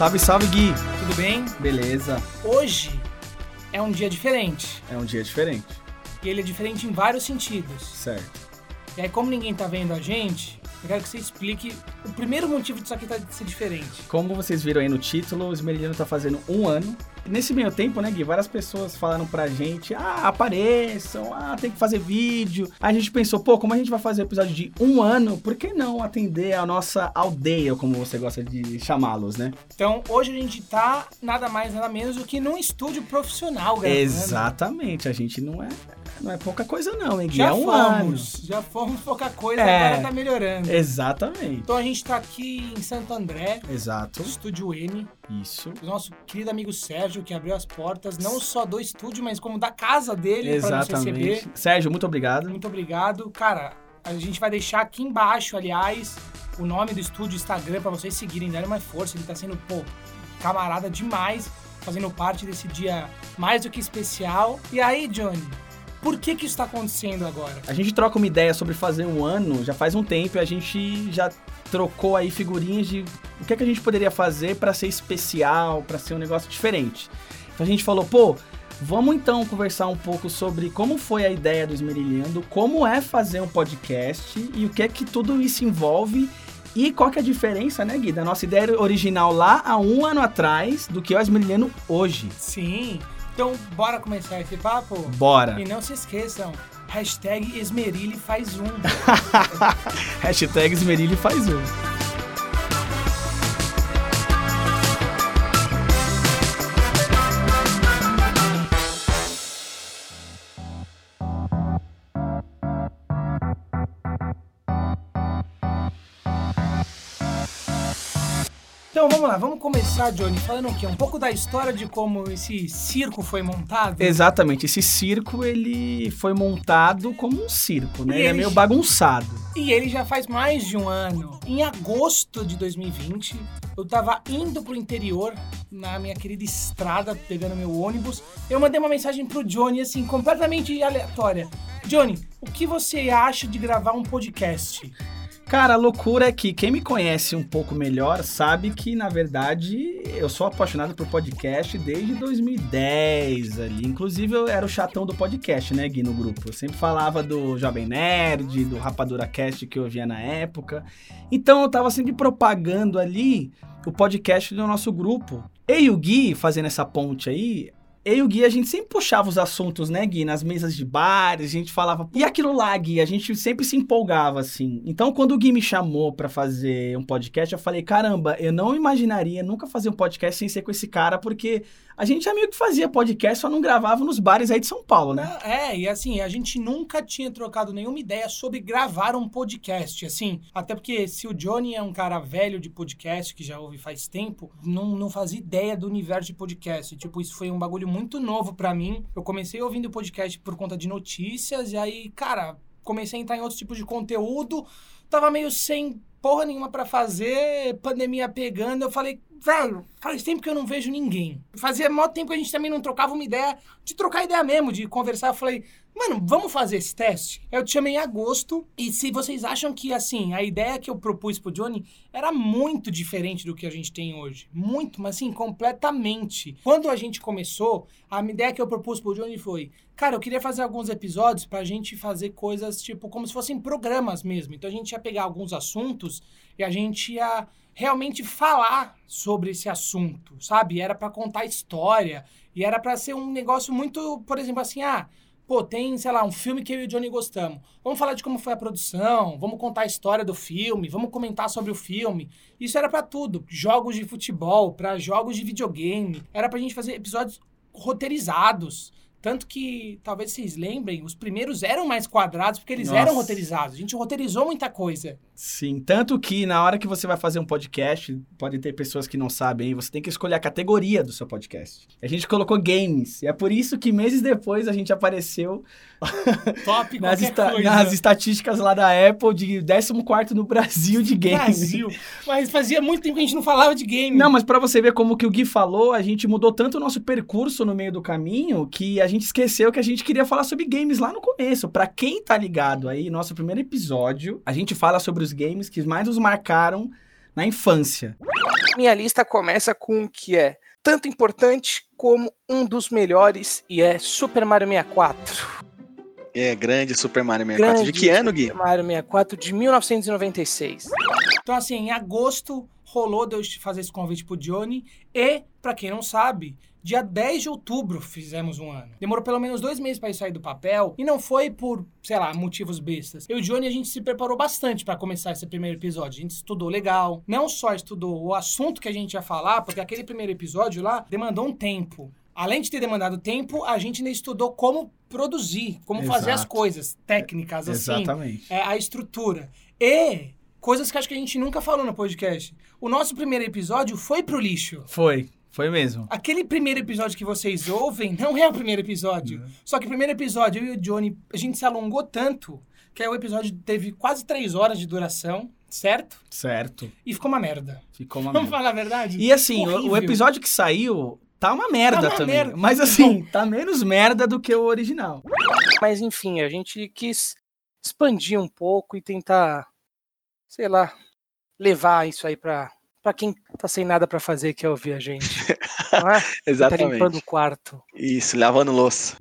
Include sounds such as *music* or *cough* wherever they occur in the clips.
Salve, salve, Gui. Tudo bem? Beleza. Hoje é um dia diferente. É um dia diferente. E ele é diferente em vários sentidos. Certo. E aí, como ninguém tá vendo a gente, eu quero que você explique o primeiro motivo disso aqui tá ser diferente. Como vocês viram aí no título, o Esmeralino tá fazendo um ano. Nesse meio tempo, né, Gui, várias pessoas falaram pra gente, ah, apareçam, ah, tem que fazer vídeo. Aí a gente pensou, pô, como a gente vai fazer episódio de um ano, por que não atender a nossa aldeia, como você gosta de chamá-los, né? Então, hoje a gente tá nada mais, nada menos do que num estúdio profissional, gravando. Exatamente, a gente não é, não é pouca coisa não, hein, Gui? Já é um fomos, já fomos pouca coisa, É. agora tá melhorando. ano. Exatamente. Então a gente tá aqui em Santo André, Exato. Estúdio M, Isso. o nosso querido amigo Sérgio, que abriu as portas, não só do estúdio, mas como da casa dele para nos receber. Sérgio, muito obrigado. Muito obrigado. Cara, a gente vai deixar aqui embaixo, aliás, o nome do estúdio, Instagram, pra vocês seguirem, darem mais força. Ele tá sendo, pô, camarada demais, fazendo parte desse dia mais do que especial. E aí, Johnny, por que que isso tá acontecendo agora? A gente troca uma ideia sobre fazer um ano, já faz um tempo, e a gente já trocou aí figurinhas de o que, é que a gente poderia fazer pra ser especial, pra ser um negócio diferente. Então a gente falou, pô, vamos então conversar um pouco sobre como foi a ideia do Esmerilhando, como é fazer um podcast e o que é que tudo isso envolve e qual que é a diferença, né, Gui, da nossa ideia original lá há um ano atrás do que é o Esmerilhando hoje. Sim. Então, bora começar esse papo? Bora! E não se esqueçam, hashtag Esmerile faz um. *laughs* Hashtag Esmerilha faz um. Vamos lá, vamos começar, Johnny, falando o quê? Um pouco da história de como esse circo foi montado. Exatamente, esse circo ele foi montado como um circo, né? E Ele é ele- meio bagunçado. E ele já faz mais de um ano. Em agosto de 2020, eu tava indo pro interior, na minha querida estrada, pegando meu ônibus. Eu mandei uma mensagem pro Johnny, assim, completamente aleatória. Johnny, o que você acha de gravar um podcast? Cara, a loucura é que quem me conhece um pouco melhor sabe que, na verdade, eu sou apaixonado por podcast desde 2010 ali. Inclusive, eu era o chatão do podcast, né, Gui, no grupo. Eu sempre falava do Jovem Nerd, do Rapadura Cast que eu via na época. Então, eu tava sempre propagando ali o podcast do nosso grupo. E o Gui, fazendo essa ponte aí, eu e o Gui, a gente sempre puxava os assuntos, né, Gui? Nas mesas de bares, a gente falava. E aquilo lá, Gui, a gente sempre se empolgava, assim. Então, quando o Gui me chamou pra fazer um podcast, eu falei: caramba, eu não imaginaria nunca fazer um podcast sem ser com esse cara, porque a gente já meio que fazia podcast, só não gravava nos bares aí de São Paulo, né? É, e assim, a gente nunca tinha trocado nenhuma ideia sobre gravar um podcast, assim. Até porque se o Johnny é um cara velho de podcast, que já ouve faz tempo, não, não fazia ideia do universo de podcast. Tipo, isso foi um bagulho muito novo pra mim. Eu comecei ouvindo podcast por conta de notícias, e aí, cara, comecei a entrar em outros tipos de conteúdo. Tava meio sem porra nenhuma pra fazer, pandemia pegando. Eu falei, velho, faz tempo que eu não vejo ninguém. Fazia mó tempo que a gente também não trocava uma ideia, de trocar ideia mesmo, de conversar. Eu falei, mano, vamos fazer esse teste? Eu te chamei em agosto, e se vocês acham que, assim, a ideia que eu propus pro Johnny era muito diferente do que a gente tem hoje. Muito, mas assim, completamente. Quando a gente começou, a ideia que eu propus pro Johnny foi, cara, eu queria fazer alguns episódios pra gente fazer coisas, tipo, como se fossem programas mesmo. Então a gente ia pegar alguns assuntos e a gente ia realmente falar sobre esse assunto, sabe? Era pra contar história e era pra ser um negócio muito, por exemplo, assim, ah, pô, tem, sei lá, um filme que eu e o Johnny gostamos. Vamos falar de como foi a produção, vamos contar a história do filme, vamos comentar sobre o filme. Isso era pra tudo, jogos de futebol, pra jogos de videogame, era pra gente fazer episódios roteirizados. Tanto que, talvez vocês lembrem, os primeiros eram mais quadrados porque eles Nossa. eram roteirizados. A gente roteirizou muita coisa. Sim, tanto que na hora que você vai fazer um podcast, pode ter pessoas que não sabem, você tem que escolher a categoria do seu podcast. A gente colocou games, e é por isso que meses depois a gente apareceu *laughs* Top *laughs* nas, esta- coisa. nas estatísticas lá da Apple de 14 no Brasil de games. Brasil. Mas fazia muito tempo que a gente não falava de game. Não, mas pra você ver como que o Gui falou, a gente mudou tanto o nosso percurso no meio do caminho que a gente esqueceu que a gente queria falar sobre games lá no começo. Pra quem tá ligado aí, nosso primeiro episódio, a gente fala sobre os games que mais nos marcaram na infância. Minha lista começa com o que é tanto importante como um dos melhores e é Super Mario 64. É, grande Super Mario 64. Grande de que ano, Gui? Super Mario 64 de 1996. Então, assim, em agosto rolou de eu fazer esse convite pro Johnny. E, pra quem não sabe, dia 10 de outubro fizemos um ano. Demorou pelo menos dois meses pra isso sair do papel. E não foi por, sei lá, motivos bestas. Eu e o Johnny, a gente se preparou bastante pra começar esse primeiro episódio. A gente estudou legal. Não só estudou o assunto que a gente ia falar, porque aquele primeiro episódio lá demandou um tempo. Além de ter demandado tempo, a gente ainda estudou como produzir, como fazer as Exato. coisas técnicas, assim Exatamente. é, a estrutura. E coisas que acho que a gente nunca falou no podcast. O nosso primeiro episódio foi pro lixo. Foi, foi mesmo. Aquele primeiro episódio que vocês ouvem não é o primeiro episódio. Só que o primeiro episódio, eu e o Johnny, a gente se alongou tanto que aí o episódio teve quase três horas de duração, certo? Certo. E ficou uma merda. Ficou uma Vamos merda. falar a verdade? E assim, o, o episódio que saiu tá uma merda Tá uma também. merda. Mas assim, tá menos merda do que o original. Mas enfim, a gente quis expandir um pouco e tentar, sei lá, levar isso aí pra, pra quem tá sem nada pra fazer, que é ouvir a gente. Não é? *laughs* Tá limpando Exatamente. o quarto. Isso, lavando louça.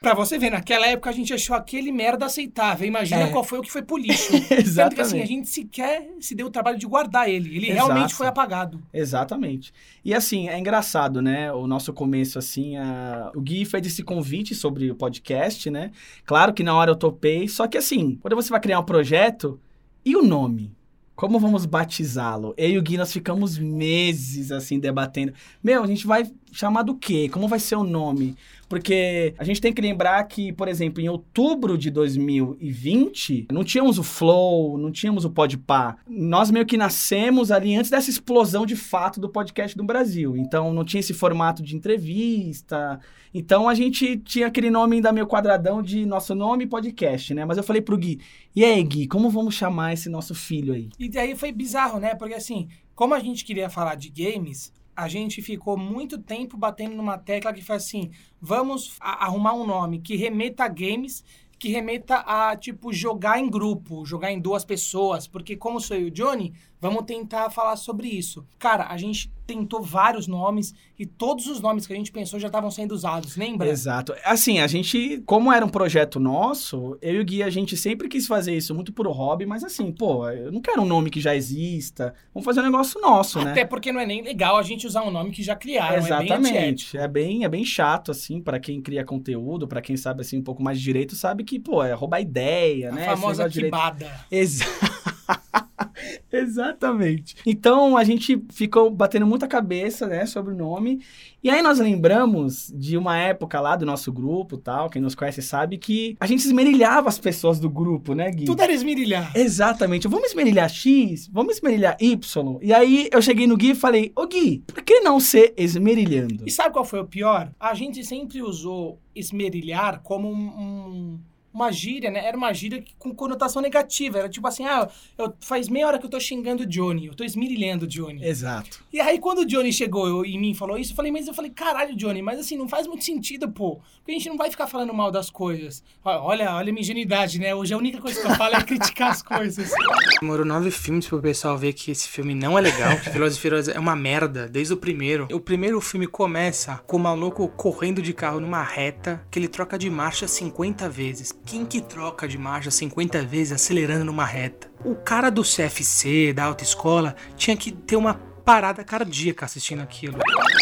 Pra você ver, naquela época a gente achou aquele merda aceitável. Imagina É. qual foi o que foi pro lixo. *laughs* Tanto que assim, a Exatamente. gente sequer se deu o trabalho de guardar ele. Ele Exato. realmente foi apagado. Exatamente. E assim, é engraçado, né? O nosso começo, assim, a... o Gui fez esse convite sobre o podcast, né? Claro que na hora eu topei, só que assim, quando você vai criar um projeto, e o nome? Como vamos batizá-lo? Eu e o Gui, nós ficamos meses, assim, debatendo. Meu, a gente vai chamar do quê? Como vai ser o nome? Porque a gente tem que lembrar que, por exemplo, em outubro de 2020, não tínhamos o Flow, não tínhamos o Podpah. Nós meio que nascemos ali antes dessa explosão de fato do podcast do Brasil. Então não tinha esse formato de entrevista. Então a gente tinha aquele nome ainda meio quadradão de nosso nome podcast, né? Mas eu falei pro Gui, e aí, Gui, como vamos chamar esse nosso filho aí? E daí foi bizarro, né? Porque assim, como a gente queria falar de games, a gente ficou muito tempo batendo numa tecla que foi assim: vamos arrumar um nome que remeta a games, que remeta a, tipo, jogar em grupo, jogar em duas pessoas. Porque, como sou eu e o Johnny, vamos tentar falar sobre isso. Cara, a gente tentou vários nomes e todos os nomes que a gente pensou já estavam sendo usados, lembra? Exato. Assim, a gente, como era um projeto nosso, eu e o Gui, a gente sempre quis fazer isso muito por hobby, mas assim, pô, eu não quero um nome que já exista. Vamos fazer um negócio nosso, né? Até porque não é nem legal a gente usar um nome que já criaram. É bem. Exatamente. É bem, é bem chato, assim, pra quem cria conteúdo, pra quem sabe, assim, um pouco mais de direito, sabe que, pô, é roubar ideia, A né? Esse famosa de direito. quibada. *laughs* Exa- *laughs* Exatamente. Então a gente ficou batendo muita cabeça, né, sobre o nome. E aí nós lembramos de uma época lá do nosso grupo, tal, quem nos conhece sabe que a gente esmerilhava as pessoas do grupo, né, Gui? Tudo era esmirilhar. Exatamente. Vamos esmerilhar X, vamos esmerilhar Y. E aí eu cheguei no Gui e falei: "Ô Gui, por que não ser esmerilhando?" E sabe qual foi o pior? A gente sempre usou esmerilhar como um, um- uma gíria, né? Era uma gíria que- com conotação negativa. Era tipo assim, ah, eu, faz meia hora que eu tô xingando o Johnny, eu tô esmirilhando o Johnny. Exato. E aí, quando o Johnny chegou eu- em mim e falou isso, eu falei, mas eu falei, caralho, Johnny, mas assim, não faz muito sentido, pô. Porque a gente não vai ficar falando mal das coisas. Olha, olha a minha ingenuidade, né? Hoje a única coisa que eu falo é criticar as coisas. *laughs* Demorou nove filmes pro pessoal ver que esse filme não é legal, que e Furiosos é uma merda, desde o primeiro. O primeiro filme começa com o maluco correndo de carro numa reta, que ele troca de marcha 50 vezes. Quem que troca de marcha 50 vezes acelerando numa reta? O cara do CFC, da autoescola, tinha que ter uma parada cardíaca assistindo aquilo.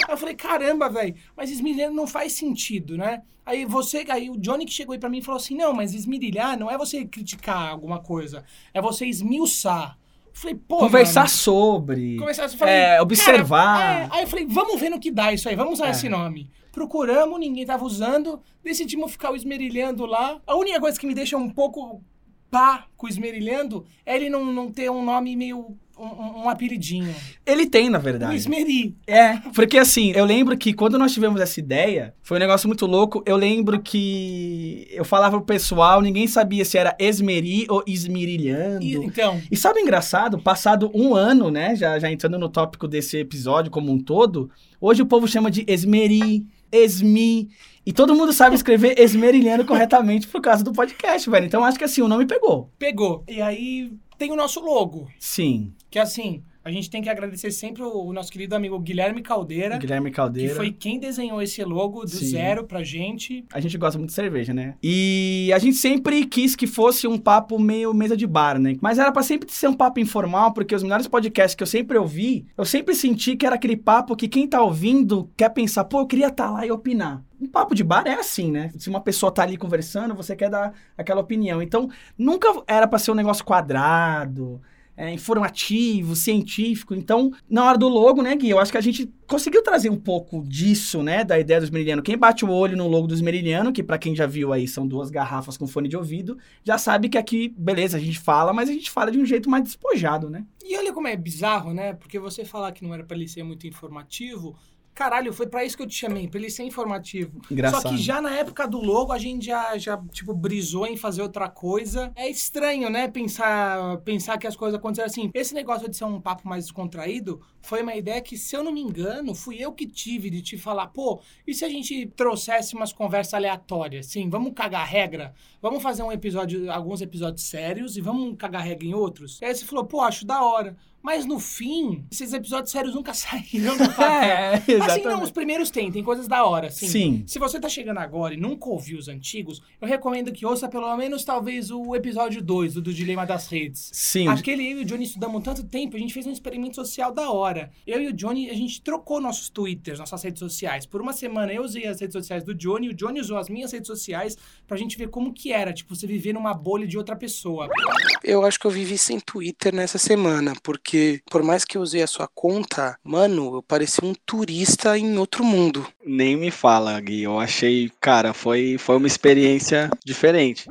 Aí eu falei, caramba, velho, mas esmirilhar não faz sentido, né? Aí você, aí o Johnny que chegou aí pra mim e falou assim: não, mas esmirilhar não é você criticar alguma coisa, é você esmiuçar. Eu falei, pô. Conversar mano, sobre. Conversar, eu falei, é, cara, observar. é. Aí eu falei, vamos ver no que dá isso aí, vamos usar É. esse nome. Procuramos, ninguém tava usando, decidimos ficar o esmerilhando lá. A única coisa que me deixa um pouco pá com o esmerilhando é ele não, não ter um nome meio. um, um- apelidinho. Ele tem, na O verdade. esmeri. É, porque assim, eu lembro que quando nós tivemos essa ideia, foi um negócio muito louco. Eu lembro que eu falava pro pessoal, ninguém sabia se era esmeri ou esmirilhando. E- E, então, sabe o engraçado? Passado um ano, né? Já, já entrando no tópico desse episódio como um todo, hoje o povo chama de esmeri, esmi. E todo mundo sabe escrever esmerilhando corretamente por causa do podcast, velho. Então acho que assim, o nome pegou. pegou. E aí tem o nosso logo, Sim. que assim, a gente tem que agradecer sempre o, nosso querido amigo Guilherme Caldeira, Guilherme que Caldeira. foi quem desenhou esse logo do Sim. zero pra gente. A gente gosta muito de cerveja, né? E a gente sempre quis que fosse um papo meio mesa de bar, né? Mas era pra sempre ser um papo informal, porque os melhores podcasts que eu sempre ouvi, eu sempre senti que era aquele papo que quem tá ouvindo quer pensar, pô, eu queria estar lá e opinar. Um papo de bar é assim, né? Se uma pessoa tá ali conversando, você quer dar aquela opinião. Então, nunca era pra ser um negócio quadrado, é, informativo, científico. Então, na hora do logo, né, Gui, eu acho que a gente conseguiu trazer um pouco disso, né, da ideia dos Meridiano. Quem bate o olho no logo dos Meridiano, que pra quem já viu aí são duas garrafas com fone de ouvido, já sabe que aqui, beleza, a gente fala, mas a gente fala de um jeito mais despojado, né? E olha como é bizarro, né? Porque você falar que não era pra ele ser muito informativo, caralho, foi pra isso que eu te chamei, pra ele ser informativo. Engraçado. Só que já na época do logo a gente já, já tipo, brisou em fazer outra coisa. É estranho, né? Pensar, pensar que as coisas aconteceram assim. Esse negócio de ser um papo mais descontraído foi uma ideia que, se eu não me engano, fui eu que tive de te falar, pô, e se a gente trouxesse umas conversas aleatórias? Sim, vamos cagar regra? Vamos fazer um episódio, alguns episódios sérios e vamos cagar regra em outros? E aí você falou, pô, acho da hora. Mas no fim, esses episódios sérios nunca *laughs* saíram do papel. É, Assim, não, os exatamente. primeiros tem, tem coisas da hora, assim. Sim. Se você tá chegando agora e nunca ouviu os antigos, eu recomendo que ouça pelo menos talvez o episódio 2, o do Dilema das Redes. Sim, Aquele eu e o Johnny estudamos tanto tempo, a gente fez um experimento social da hora. Eu e o Johnny, a gente trocou nossos twitters, nossas redes sociais. Por uma semana eu usei as redes sociais do Johnny, o Johnny usou as minhas redes sociais pra gente ver como que era, tipo, você viver numa bolha de outra pessoa. Eu acho que eu vivi sem Twitter nessa semana, porque por mais que eu usei a sua conta, mano, eu parecia um turista em outro mundo. Nem me fala, Gui. Eu achei, cara, foi, foi uma experiência diferente.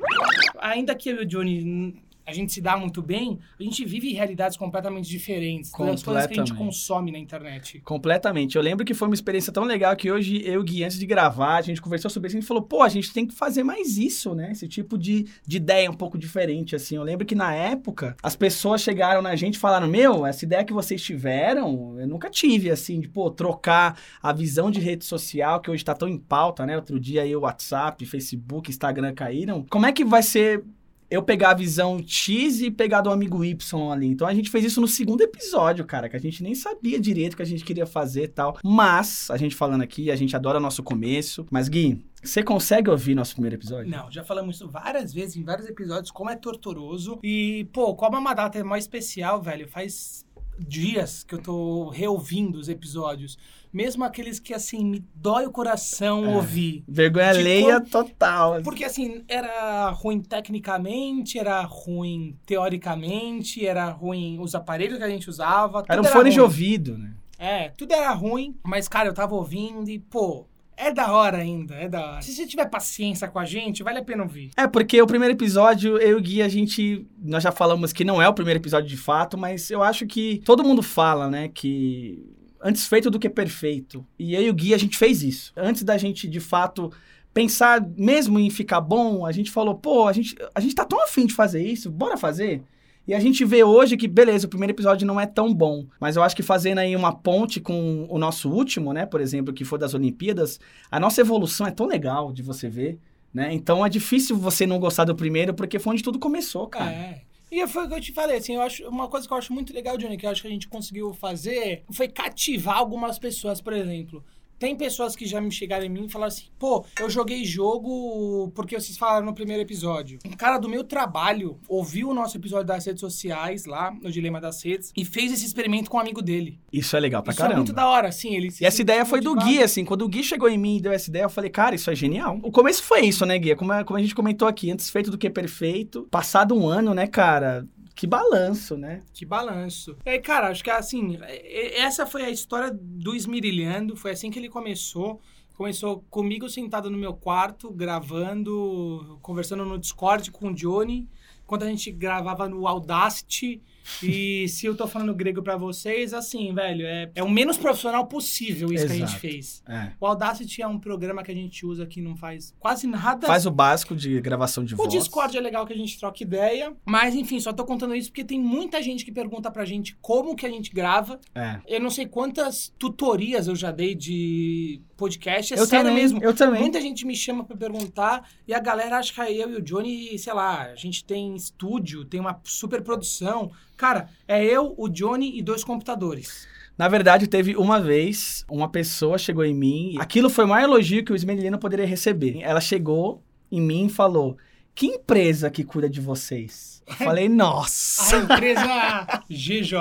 Ainda que eu e o Johnny a gente se dá muito bem, a gente vive realidades completamente diferentes das coisas que a gente consome na internet. Completamente. Eu lembro que foi uma experiência tão legal que hoje eu e Gui, antes de gravar, a gente conversou sobre isso e a gente falou, pô, a gente tem que fazer mais isso, né? Esse tipo de, de ideia um pouco diferente, assim. Eu lembro que na época, as pessoas chegaram na gente e falaram, meu, essa ideia que vocês tiveram, eu nunca tive, assim, de, pô, trocar a visão de rede social, que hoje tá tão em pauta, né? Outro dia aí o WhatsApp, Facebook, Instagram caíram. Como é que vai ser eu pegar a visão X e pegar do amigo Y ali. Então a gente fez isso no segundo episódio, cara, que a gente nem sabia direito o que a gente queria fazer e tal. Mas, a gente falando aqui, a gente adora nosso começo. Mas, Gui, você consegue ouvir nosso primeiro episódio? Não, já falamos isso várias vezes, em vários episódios, como é torturoso. E, pô, como é uma data mais especial, velho, faz dias que eu tô reouvindo os episódios. Mesmo aqueles que, assim, me dói o coração É. ouvir. Vergonha De alheia total. Porque, assim, era ruim tecnicamente, era ruim teoricamente, era ruim os aparelhos que a gente usava. Era um fone de ruim. ouvido, né? É, tudo era ruim, mas, cara, eu tava ouvindo e, pô, é da hora ainda, é da hora. Se você tiver paciência com a gente, vale a pena ouvir. É, porque o primeiro episódio, eu e o Gui, a gente. Nós já falamos que não é o primeiro episódio de fato, mas eu acho que todo mundo fala, né, que. Antes feito do que perfeito. E eu e o Gui, a gente fez isso. Antes da gente, de fato, pensar mesmo em ficar bom, a gente falou, pô, a gente, a gente tá tão afim de fazer isso, bora fazer? E a gente vê hoje que, beleza, o primeiro episódio não é tão bom. Mas eu acho que fazendo aí uma ponte com o nosso último, né? Por exemplo, que foi das Olimpíadas, a nossa evolução é tão legal de você ver. Né? Então é difícil você não gostar do primeiro, porque foi onde tudo começou, cara. É. E foi o que eu te falei, assim, eu acho uma coisa que eu acho muito legal, Johnny, que eu acho que a gente conseguiu fazer foi cativar algumas pessoas, por exemplo. Tem pessoas que já me chegaram em mim e falaram assim, pô, eu joguei jogo porque vocês falaram no primeiro episódio. Um cara do meu trabalho ouviu o nosso episódio das redes sociais lá, no Dilema das Redes, e fez esse experimento com um amigo dele. Isso é legal pra Isso é caramba. muito da hora, assim, ele E essa ideia foi do. Gui, assim. Quando o Gui chegou em mim e deu essa ideia, eu falei, cara, isso é genial. O começo foi isso, né, Gui? Como, a- como a gente comentou aqui, antes feito do que perfeito. Passado um ano, né, cara? Que balanço, né? Que balanço. Aí, cara, acho que assim, e- essa foi a história do Esmirilhando, foi assim que ele começou. Começou comigo sentado no meu quarto, gravando, conversando no Discord com o Johnny, enquanto a gente gravava no Audacity. E se eu tô falando grego pra vocês, assim, velho, é, é o menos profissional possível isso que a gente Exato. fez. É. O Audacity é um programa que a gente usa que não faz quase nada Faz o básico de gravação de o voz. Discord é legal que a gente troca ideia. Mas, enfim, só tô contando isso porque tem muita gente que pergunta pra gente como que a gente grava. É. Eu não sei quantas tutorias eu já dei de podcast. É eu sério também, mesmo. Eu também. Muita gente me chama pra perguntar e a galera acha que eu e o Johnny, sei lá, a gente tem estúdio, tem uma super produção. Cara, é eu, o Johnny e dois computadores. Na verdade, teve uma vez, uma pessoa chegou em mim. Aquilo foi o maior elogio que o Ismelino poderia receber. Ela chegou em mim e falou: Que empresa que cuida de vocês? Eu falei, nossa! A empresa GJ.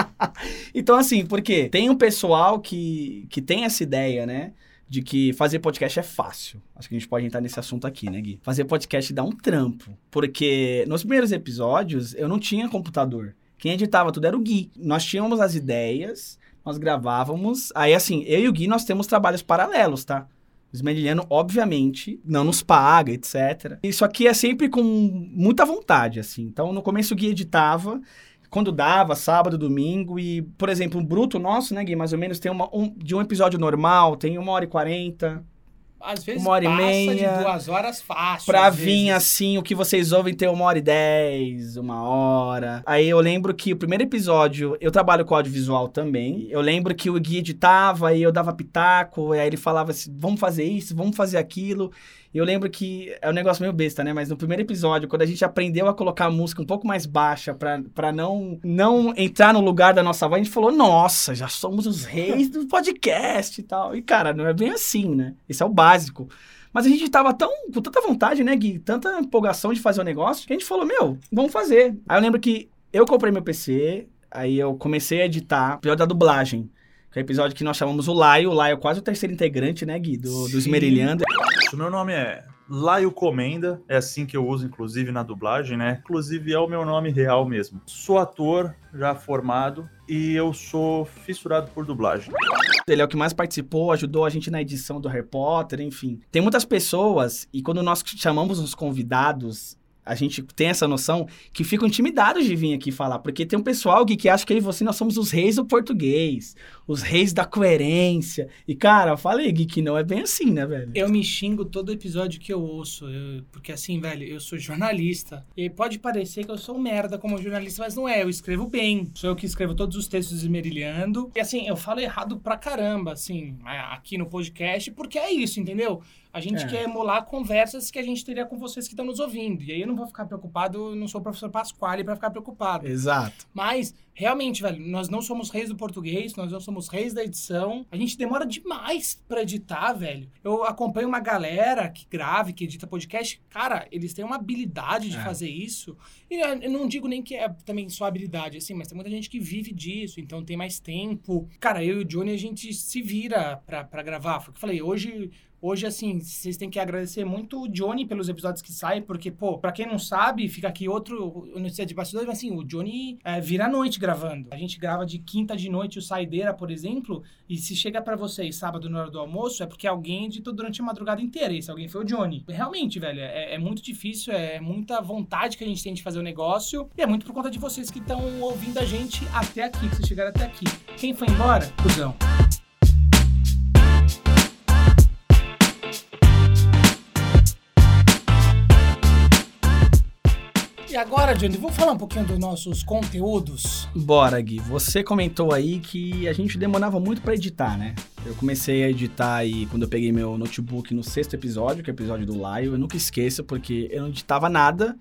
*laughs* então, assim, porque tem um pessoal que, que tem essa ideia, né? De que fazer podcast é fácil. Acho que a gente pode entrar nesse assunto aqui, né, Gui? Fazer podcast dá um trampo. Porque nos primeiros episódios eu não tinha computador. Quem editava tudo era o Gui. Nós tínhamos as ideias, nós gravávamos. Aí, assim, eu e o Gui, nós temos trabalhos paralelos, tá? O Smediliano, obviamente, não nos paga, etc. Isso aqui é sempre com muita vontade, assim. Então, no começo o Gui editava, quando dava, sábado, domingo, e, por exemplo, um bruto nosso, né, Gui, mais ou menos, tem uma, um, de um episódio normal, tem uma hora e quarenta. Às vezes Uma hora e passa meia, de duas horas fácil. Pra vir vezes. assim, o que vocês ouvem ter uma hora e dez, uma hora. Aí eu lembro que o primeiro episódio, eu trabalho com audiovisual também. Eu lembro que o Gui editava e eu dava pitaco, e aí ele falava assim: vamos fazer isso, vamos fazer aquilo. Eu lembro que é um negócio meio besta, né? Mas no primeiro episódio, quando a gente aprendeu a colocar a música um pouco mais baixa pra não, não entrar no lugar da nossa voz, a gente falou: nossa, já somos os reis do podcast e tal. E cara, não é bem assim, né? Esse é o básico. Mas a gente tava tão, com tanta vontade, né, Gui? Tanta empolgação de fazer o negócio, que a gente falou, meu, vamos fazer. Aí eu lembro que eu comprei meu PC, aí eu comecei a editar episódio da dublagem. Que é o episódio que nós chamamos o Laio. O Laio é quase o terceiro integrante, né, Gui? Do, do Sim. Esmerilhando. O meu nome é Laio Comenda, é assim que eu uso, inclusive, na dublagem, né? Inclusive, é o meu nome real mesmo. Sou ator, já formado, e eu sou fissurado por dublagem. Ele é o que mais participou, ajudou a gente na edição do Harry Potter, enfim. Tem muitas pessoas, e quando nós chamamos os convidados, a gente tem essa noção que ficam intimidados de vir aqui falar. Porque tem um pessoal Gui, que acha que eu e você nós somos os reis do português, os reis da coerência. E, cara, eu falei, Gui, que não é bem assim, né, velho? Eu me xingo todo episódio que eu ouço. eu- porque assim, velho, eu sou jornalista. E pode parecer que eu sou um merda como jornalista, mas não é. Eu escrevo bem. Sou eu que escrevo todos os textos esmerilhando. E assim, eu falo errado pra caramba, assim, aqui no podcast, porque é isso, entendeu? A gente É. quer emular conversas que a gente teria com vocês que estão nos ouvindo. E aí eu não vou ficar preocupado, eu não sou o professor Pasquale pra ficar preocupado. Exato. Mas, realmente, velho, nós não somos reis do português, nós não somos reis da edição. A gente demora demais pra editar, velho. Eu acompanho uma galera que grave, que edita podcast. Cara, eles têm uma habilidade de É. fazer isso. E eu eu não digo nem que é também só habilidade, assim, mas tem muita gente que vive disso, então tem mais tempo. Cara, eu e o Johnny, a gente se vira pra, pra gravar. Foi o que eu falei, hoje... Hoje, assim, vocês têm que agradecer muito o Johnny pelos episódios que saem, porque, pô, pra quem não sabe, fica aqui outro notícia de bastidores, mas assim, o Johnny é, vira à noite gravando. A gente grava de quinta de noite o Saideira, por exemplo, e se chega pra vocês sábado na hora do almoço, é porque alguém editou durante a madrugada inteira, esse alguém foi o Johnny. Realmente, velho, é, é muito difícil, é muita vontade que a gente tem de fazer o negócio, e é muito por conta de vocês que estão ouvindo a gente até aqui, que vocês chegaram até aqui. Quem foi embora? Cusão. E agora, Johnny, vamos falar um pouquinho dos nossos conteúdos. Bora, Gui. Você comentou aí que a gente demorava muito pra editar, né? Eu comecei a editar aí quando eu peguei meu notebook no sexto episódio, que é o episódio do Laio. Eu nunca esqueço, porque eu não editava nada.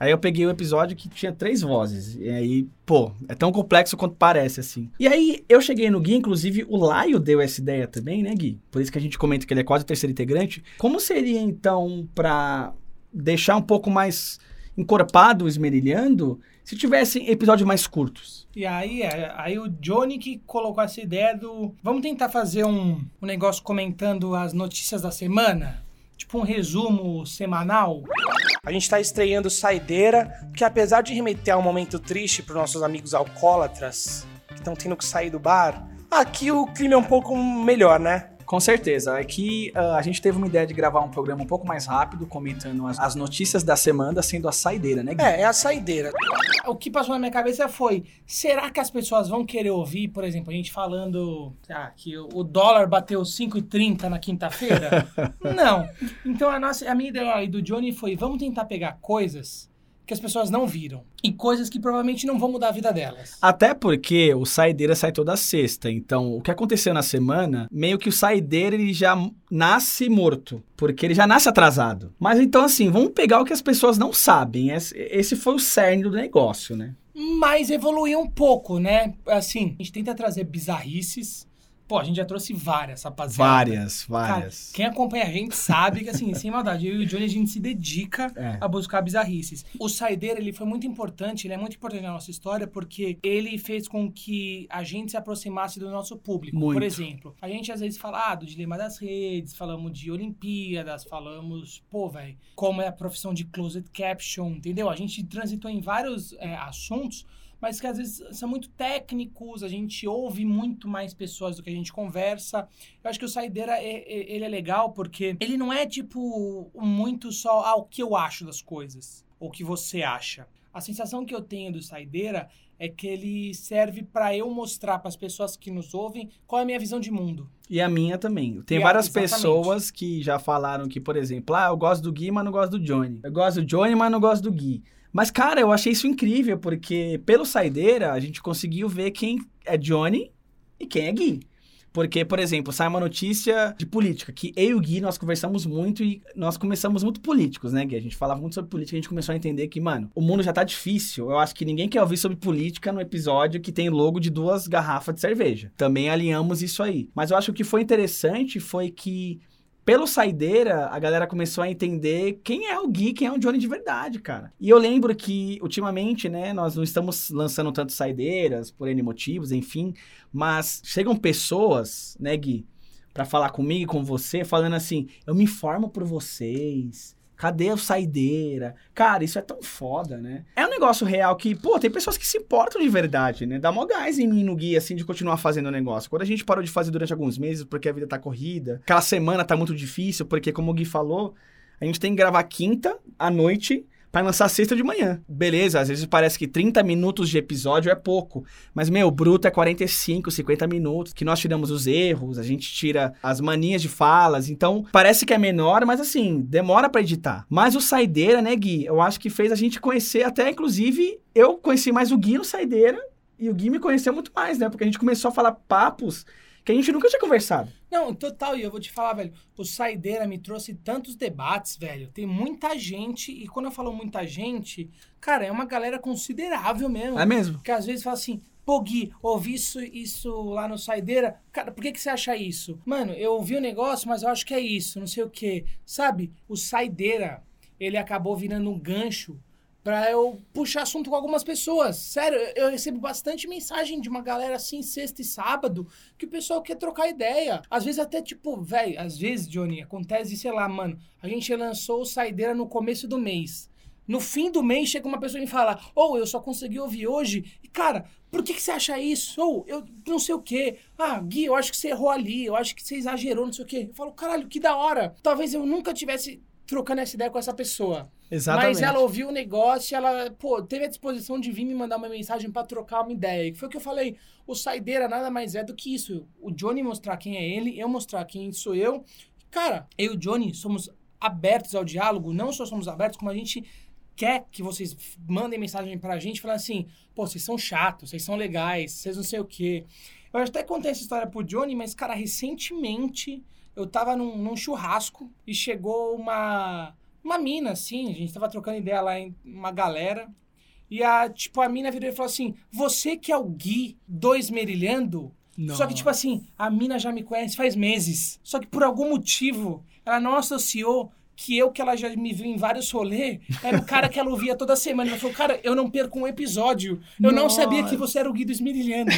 Aí eu peguei o episódio que tinha três vozes. E aí, pô, é tão complexo quanto parece, assim. E aí eu cheguei no Gui, inclusive o Laio deu essa ideia também, né, Gui? Por isso que a gente comenta que ele é quase o terceiro integrante. Como seria, então, pra deixar um pouco mais encorpado esmerilhando se tivessem episódios mais curtos? E aí, é, aí o Johnny que colocou essa ideia do. Vamos tentar fazer um, um negócio comentando as notícias da semana? Tipo um resumo semanal? A gente tá estreando Saideira, que apesar de remeter a um momento triste pros nossos amigos alcoólatras, que estão tendo que sair do bar, aqui o clima é um pouco melhor, né? Com certeza. Aqui ah, a gente teve uma ideia de gravar um programa um pouco mais rápido, comentando as, as notícias da semana, sendo a saideira, né, Gui? É, é a saideira. O que passou na minha cabeça foi: será que as pessoas vão querer ouvir, por exemplo, a gente falando ah, que o dólar bateu 5,30 na quinta-feira? *laughs* Não. Então a, nossa, a minha ideia do Johnny foi: vamos tentar pegar coisas que as pessoas não viram. E coisas que provavelmente não vão mudar a vida delas. Até porque o Saideira sai toda sexta. Então, o que aconteceu na semana, meio que o Saideira ele já nasce morto. Porque ele já nasce atrasado. Mas então, assim, vamos pegar o que as pessoas não sabem. Esse, esse foi o cerne do negócio, né? Mas evoluiu um pouco, né? Assim, a gente tenta trazer bizarrices. Pô, a gente já trouxe várias, rapaziada. Várias, Cara, várias. quem acompanha a gente sabe que, assim, *laughs* sem maldade, eu e o Johnny, a gente se dedica É. a buscar bizarrices. O Saideira, ele foi muito importante, ele é muito importante na nossa história, porque ele fez com que a gente se aproximasse do nosso público. Muito. Por exemplo, a gente às vezes fala ah, do dilema das redes, falamos de Olimpíadas, falamos, pô, velho, como é a profissão de closed caption, entendeu? A gente transitou em vários é, assuntos mas que às vezes são muito técnicos, a gente ouve muito mais pessoas do que a gente conversa. Eu acho que o Saideira, é- é- ele é legal porque ele não é, tipo, muito só ah, o que eu acho das coisas, ou o que você acha. A sensação que eu tenho do Saideira é que ele serve para eu mostrar para as pessoas que nos ouvem qual é a minha visão de mundo. E a minha também. Tem E a- várias exatamente. pessoas que já falaram que, por exemplo, ah, eu gosto do Gui, mas não gosto do Johnny. Eu gosto do Johnny, mas não gosto do Gui. Mas, cara, eu achei isso incrível, porque pelo Saideira, a gente conseguiu ver quem é Johnny e quem é Gui. Porque, por exemplo, sai uma notícia de política, que eu e o Gui, nós conversamos muito e nós começamos muito políticos, né, Gui? A gente falava muito sobre política, a gente começou a entender que, mano, o mundo já tá difícil. Eu acho que ninguém quer ouvir sobre política no episódio que tem logo de duas garrafas de cerveja. Também alinhamos isso aí. Mas eu acho que o que foi interessante foi que pelo Saideira, a galera começou a entender quem é o Gui, quem é o Johnny de verdade, cara. E eu lembro que, ultimamente, né, nós não estamos lançando tanto Saideiras, por N motivos, enfim, mas chegam pessoas, né, Gui, pra falar comigo e com você, falando assim, eu me informo por vocês, cadê o Saideira? Cara, isso é tão foda, né? É um negócio real que, pô, tem pessoas que se importam de verdade, né? Dá mó gás em mim no Gui, assim, de continuar fazendo o negócio. Quando a gente parou de fazer durante alguns meses, porque a vida tá corrida, aquela semana tá muito difícil, porque, como o Gui falou, a gente tem que gravar quinta à noite pra lançar sexta de manhã. Beleza, às vezes parece que 30 minutos de episódio é pouco, mas, meu, bruto é 45, 50 minutos, que nós tiramos os erros, a gente tira as manias de falas, então parece que é menor, mas assim, demora pra editar. Mas o Saideira, né, Gui, eu acho que fez a gente conhecer até, inclusive, eu conheci mais o Gui no Saideira, e o Gui me conheceu muito mais, né, porque a gente começou a falar papos que a gente nunca tinha conversado. Não, total, e eu vou te falar, velho, o Saideira me trouxe tantos debates, velho. Tem muita gente, e quando eu falo muita gente, cara, é uma galera considerável mesmo. É mesmo? Que às vezes fala assim, pô, Gui, ouvi isso, isso lá no Saideira. Cara, por que, que você acha isso? Mano, eu ouvi o negócio, mas eu acho que é isso, não sei o quê. Sabe, o Saideira, ele acabou virando um gancho pra eu puxar assunto com algumas pessoas. Sério, eu recebo bastante mensagem de uma galera assim, sexta e sábado, que o pessoal quer trocar ideia. Às vezes até tipo, velho, às vezes, Johnny, acontece, sei lá, mano, a gente lançou o Saideira no começo do mês. No fim do mês chega uma pessoa e me fala: Ou eu só consegui ouvir hoje. E cara, por que, que você acha isso? Ou eu não sei o quê. Ah, Gui, eu acho que você errou ali. Eu acho que você exagerou, não sei o quê. Eu falo: Caralho, que da hora. Talvez eu nunca tivesse trocando essa ideia com essa pessoa. Exatamente. Mas ela ouviu o negócio e ela, pô, teve a disposição de vir me mandar uma mensagem pra trocar uma ideia. Que foi o que eu falei. O Saideira nada mais é do que isso. O Johnny mostrar quem é ele, eu mostrar quem sou eu. Cara, eu e o Johnny somos abertos ao diálogo. Não só somos abertos, como a gente quer que vocês mandem mensagem pra gente falando assim, pô, vocês são chatos, vocês são legais, vocês não sei o quê. Eu até contei essa história pro Johnny, mas, cara, recentemente eu tava num, num churrasco e chegou uma, uma mina, assim, a gente tava trocando ideia lá em uma galera. E a, tipo, a mina virou e falou assim: Você que é o Gui do Esmerilhando? Só que, tipo assim, a mina já me conhece faz meses. Só que por algum motivo, ela não associou que eu, que ela já me viu em vários rolês, era o cara que ela ouvia toda semana. Ela falou, cara, eu não perco um episódio. Eu não sabia que você era o Gui do Esmerilhando.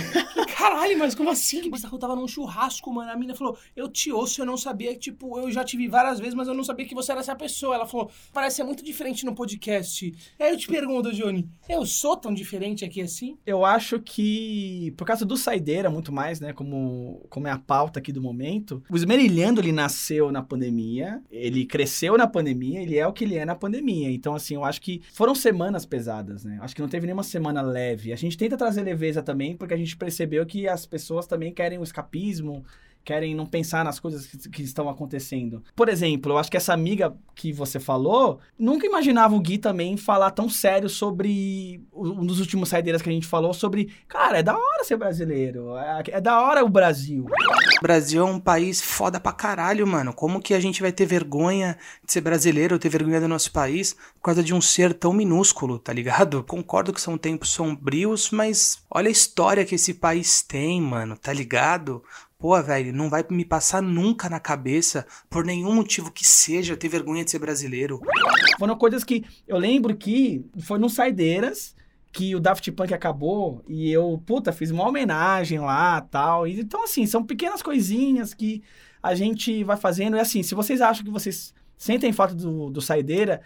Caralho, mas como assim? Mas eu tava num churrasco, mano. A mina falou, eu te ouço, eu não sabia, tipo, eu já te vi várias vezes, mas eu não sabia que você era essa pessoa. Ela falou, parece ser muito diferente no podcast. Aí eu te pergunto, Johnny, eu sou tão diferente aqui assim? Eu acho que, por causa do Saideira, muito mais, né? Como, como é a pauta aqui do momento, o Esmerilhando, ele nasceu na pandemia, ele cresceu na pandemia, ele é o que ele é na pandemia. Então, assim, eu acho que foram semanas pesadas, né? Acho que não teve nenhuma semana leve. A gente tenta trazer leveza também, porque a gente percebeu que as pessoas também querem o escapismo, querem não pensar nas coisas que, que, estão acontecendo. Por exemplo, eu acho que essa amiga que você falou, nunca imaginava o Gui também falar tão sério sobre um dos últimos saideiras que a gente falou sobre, cara, é da hora ser brasileiro, é, é da hora o Brasil. O Brasil é um país foda pra caralho, mano. Como que a gente vai ter vergonha de ser brasileiro, ter vergonha do nosso país por causa de um ser tão minúsculo, tá ligado? *laughs* Concordo que são tempos sombrios, mas olha a história que esse país tem, mano, tá ligado? Pô, velho, não vai me passar nunca na cabeça, por nenhum motivo que seja, ter vergonha de ser brasileiro. Foram coisas que eu lembro que foi no Saideiras que o Daft Punk acabou e eu, puta, fiz uma homenagem lá tal. Então, assim, são pequenas coisinhas que a gente vai fazendo. E assim, se vocês acham que vocês sentem falta do, do Saideira,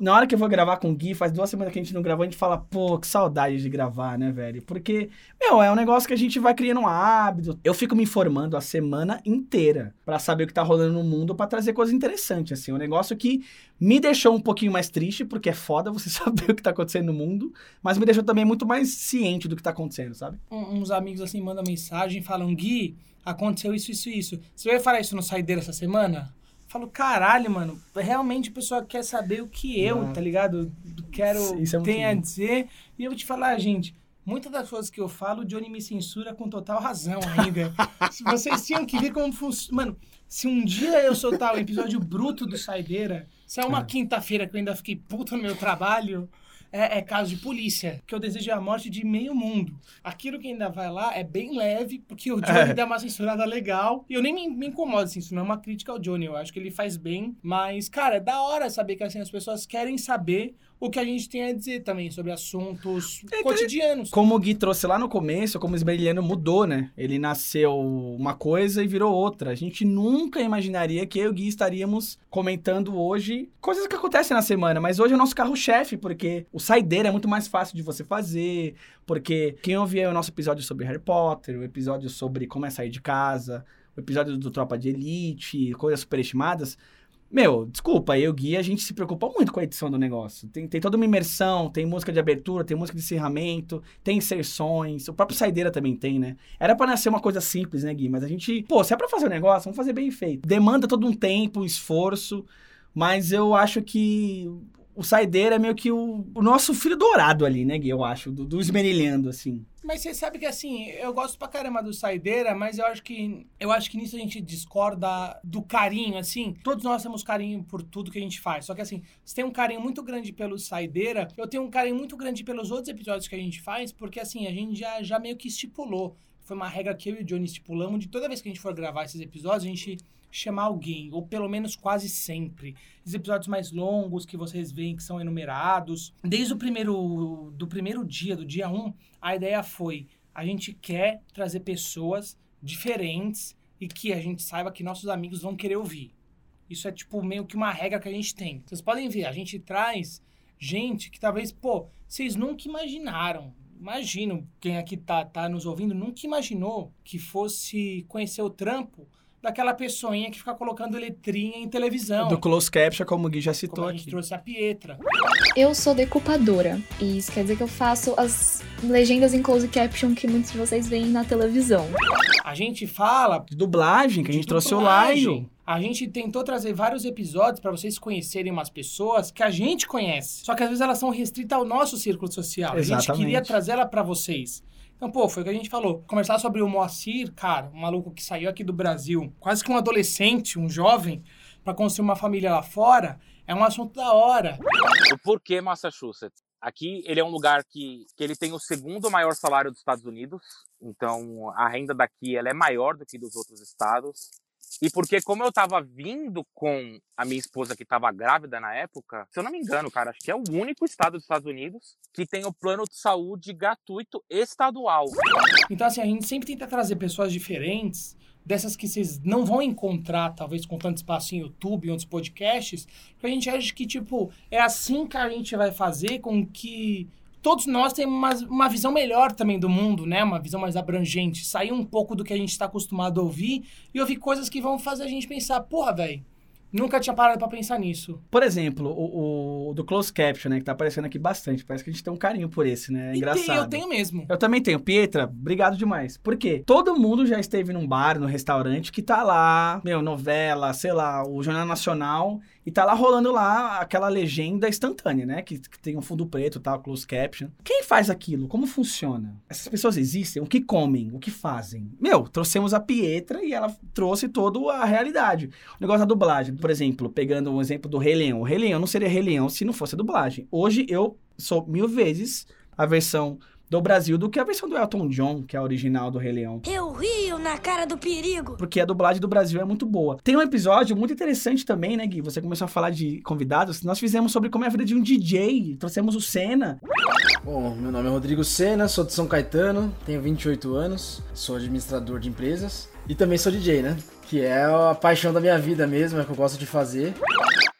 na hora que eu vou gravar com o Gui, faz duas semanas que a gente não gravou, a gente fala, pô, que saudade de gravar, né, velho? Porque, meu, é um negócio que a gente vai criando um hábito. Eu fico me informando a semana inteira para saber o que tá rolando no mundo para trazer coisas interessantes, assim. Um negócio que me deixou um pouquinho mais triste, porque é foda você *laughs* saber o que tá acontecendo no mundo, mas me deixou também muito mais ciente do que tá acontecendo, sabe? Um, uns amigos, assim, mandam mensagem falam, Gui, aconteceu isso, isso, isso. Você vai falar isso no Saideira essa semana? Falo, caralho, mano, realmente a pessoa quer saber o que eu, tá ligado? Quero, Isso é tem a dizer. E eu vou te falar, gente, muitas das coisas que eu falo, o Johnny me censura com total razão ainda. *laughs* se vocês tinham que ver como funciona. Mano, se um dia eu soltar o episódio bruto do Saideira, se é uma é. quinta-feira que eu ainda fiquei puto no meu trabalho, é, é, caso de polícia, que eu desejo a morte de meio mundo. Aquilo que ainda vai lá é bem leve, porque o Johnny é. dá uma censurada legal. E eu nem me, me incomodo, assim, isso não é uma crítica ao Johnny, eu acho que ele faz bem. Mas, cara, é da hora saber que assim, as pessoas querem saber o que a gente tem a dizer também sobre assuntos é, cotidianos. Como o Gui trouxe lá no começo, como o Esbrilhano mudou, né? Ele nasceu uma coisa e virou outra. A gente nunca imaginaria que eu e o Gui estaríamos comentando hoje coisas que acontecem na semana, mas hoje é o nosso carro-chefe, porque o saideira é muito mais fácil de você fazer, porque quem ouvia o nosso episódio sobre Harry Potter, o episódio sobre como é sair de casa, o episódio do Tropa de Elite, coisas superestimadas, meu, desculpa, eu Gui, a gente se preocupa muito com a edição do negócio. Tem, tem toda uma imersão, tem música de abertura, tem música de encerramento, tem inserções, o próprio Saideira também tem, né? Era pra nascer uma coisa simples, né, Gui? Mas a gente, pô, se é pra fazer o um negócio, vamos fazer bem feito. Demanda todo um tempo, um esforço, mas eu acho que o Saideira é meio que o, o, nosso filho dourado ali, né, Gui? Eu acho, do, do esmerilhando, assim. Mas você sabe que, assim, eu gosto pra caramba do Saideira, mas eu acho que eu acho que nisso a gente discorda do carinho, assim. Todos nós temos carinho por tudo que a gente faz. Só que, assim, você tem um carinho muito grande pelo Saideira, eu tenho um carinho muito grande pelos outros episódios que a gente faz, porque, assim, a gente já, já meio que estipulou. Foi uma regra que eu e o Johnny estipulamos de toda vez que a gente for gravar esses episódios, a gente chamar alguém, ou pelo menos quase sempre. Os episódios mais longos que vocês veem que são enumerados. Desde o primeiro, do primeiro dia, do dia 1, um, a ideia foi: a gente quer trazer pessoas diferentes e que a gente saiba que nossos amigos vão querer ouvir. Isso é tipo meio que uma regra que a gente tem. Vocês podem ver, a gente traz gente que talvez, pô, vocês nunca imaginaram. Imagino, quem aqui tá, tá nos ouvindo, nunca imaginou que fosse conhecer o trampo daquela pessoinha que fica colocando letrinha em televisão. Do close caption, como o Gui já citou como aqui. A gente trouxe a Pietra. Eu sou decupadora. E isso quer dizer que eu faço as legendas em close caption que muitos de vocês veem na televisão. A gente fala. De dublagem, que a gente trouxe o Laio. A gente tentou trazer vários episódios para vocês conhecerem umas pessoas que a gente conhece. Só que às vezes elas são restritas ao nosso círculo social. Exatamente. A gente queria trazer ela para vocês. Então, pô, foi o que a gente falou. Conversar sobre o Moacir, cara, um maluco que saiu aqui do Brasil, quase que um adolescente, um jovem, para construir uma família lá fora, é um assunto da hora. O porquê Massachusetts? Aqui ele é um lugar que, que ele tem o segundo maior salário dos Estados Unidos, então a renda daqui ela é maior do que dos outros estados. E porque, como eu tava vindo com a minha esposa que tava grávida na época, se eu não me engano, cara, acho que é o único estado dos Estados Unidos que tem o plano de saúde gratuito estadual. Então, assim, a gente sempre tenta trazer pessoas diferentes, dessas que vocês não vão encontrar, talvez, com tanto espaço em YouTube e outros podcasts, porque a gente acha que, tipo, é assim que a gente vai fazer com que todos nós temos uma, uma visão melhor também do mundo, né? Uma visão mais abrangente. Sair um pouco do que a gente está acostumado a ouvir e ouvir coisas que vão fazer a gente pensar, porra, velho, Nunca tinha parado pra pensar nisso. Por exemplo, o, o do Close Caption, né? Que tá aparecendo aqui bastante. Parece que a gente tem um carinho por esse, né? É engraçado. tem- eu tenho mesmo. Eu também tenho. Pietra, obrigado demais. Por quê? Todo mundo já esteve num bar, no restaurante, que tá lá, meu, novela, sei lá, o Jornal Nacional, e tá lá rolando lá aquela legenda instantânea, né? Que, que tem um fundo preto, tal, close caption. Quem faz aquilo? Como funciona? Essas pessoas existem? O que comem? O que fazem? Meu, trouxemos a Pietra e ela trouxe toda a realidade. O negócio da dublagem, por exemplo, pegando um exemplo do Rei Leão. O Rei Leão não seria Rei Leão se não fosse a dublagem. Hoje eu sou mil vezes a versão do Brasil do que a versão do Elton John, que é a original do Rei Leão. Eu rio na cara do perigo. Porque a dublagem do Brasil é muito boa. Tem um episódio muito interessante também, né, Gui? Você começou a falar de convidados. Nós fizemos sobre como é a vida de um DJ. Trouxemos o Senna. Bom, meu nome é Rodrigo Sena, sou de São Caetano, tenho 28 anos, sou administrador de empresas e também sou DJ, né? Que é a paixão da minha vida mesmo, é o que eu gosto de fazer.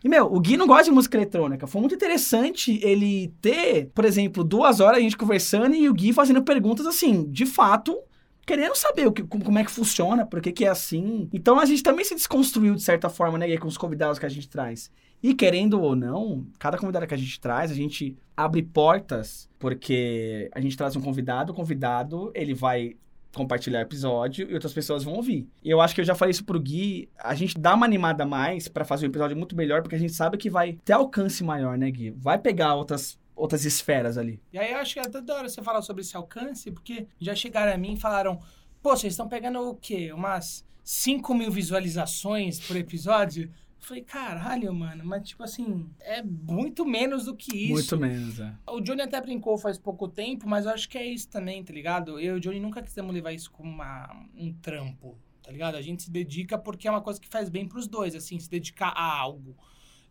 E, meu, o Gui não gosta de música eletrônica. Foi muito interessante ele ter, por exemplo, duas horas a gente conversando e o Gui fazendo perguntas assim, de fato, querendo saber o que, como é que funciona, por que, que é assim. Então a gente também se desconstruiu de certa forma, né, com os convidados que a gente traz. E querendo ou não, cada convidado que a gente traz, a gente abre portas, porque a gente traz um convidado, o convidado, ele vai compartilhar episódio e outras pessoas vão ouvir. Eu acho que eu já falei isso pro Gui, a gente dá uma animada mais pra fazer um episódio muito melhor, porque a gente sabe que vai ter alcance maior, né, Gui? Vai pegar outras outras esferas ali. E aí eu acho que é até da hora você falar sobre esse alcance, porque já chegaram a mim e falaram, pô, vocês estão pegando o quê? Umas 5 mil visualizações por episódio? Eu falei, caralho, mano, mas tipo assim, é muito menos do que isso. Muito menos, é. O Johnny até brincou faz pouco tempo, mas eu acho que é isso também, tá ligado? Eu e o Johnny nunca quisemos levar isso como uma, um trampo, tá ligado? A gente se dedica porque é uma coisa que faz bem pros dois, assim, se dedicar a algo.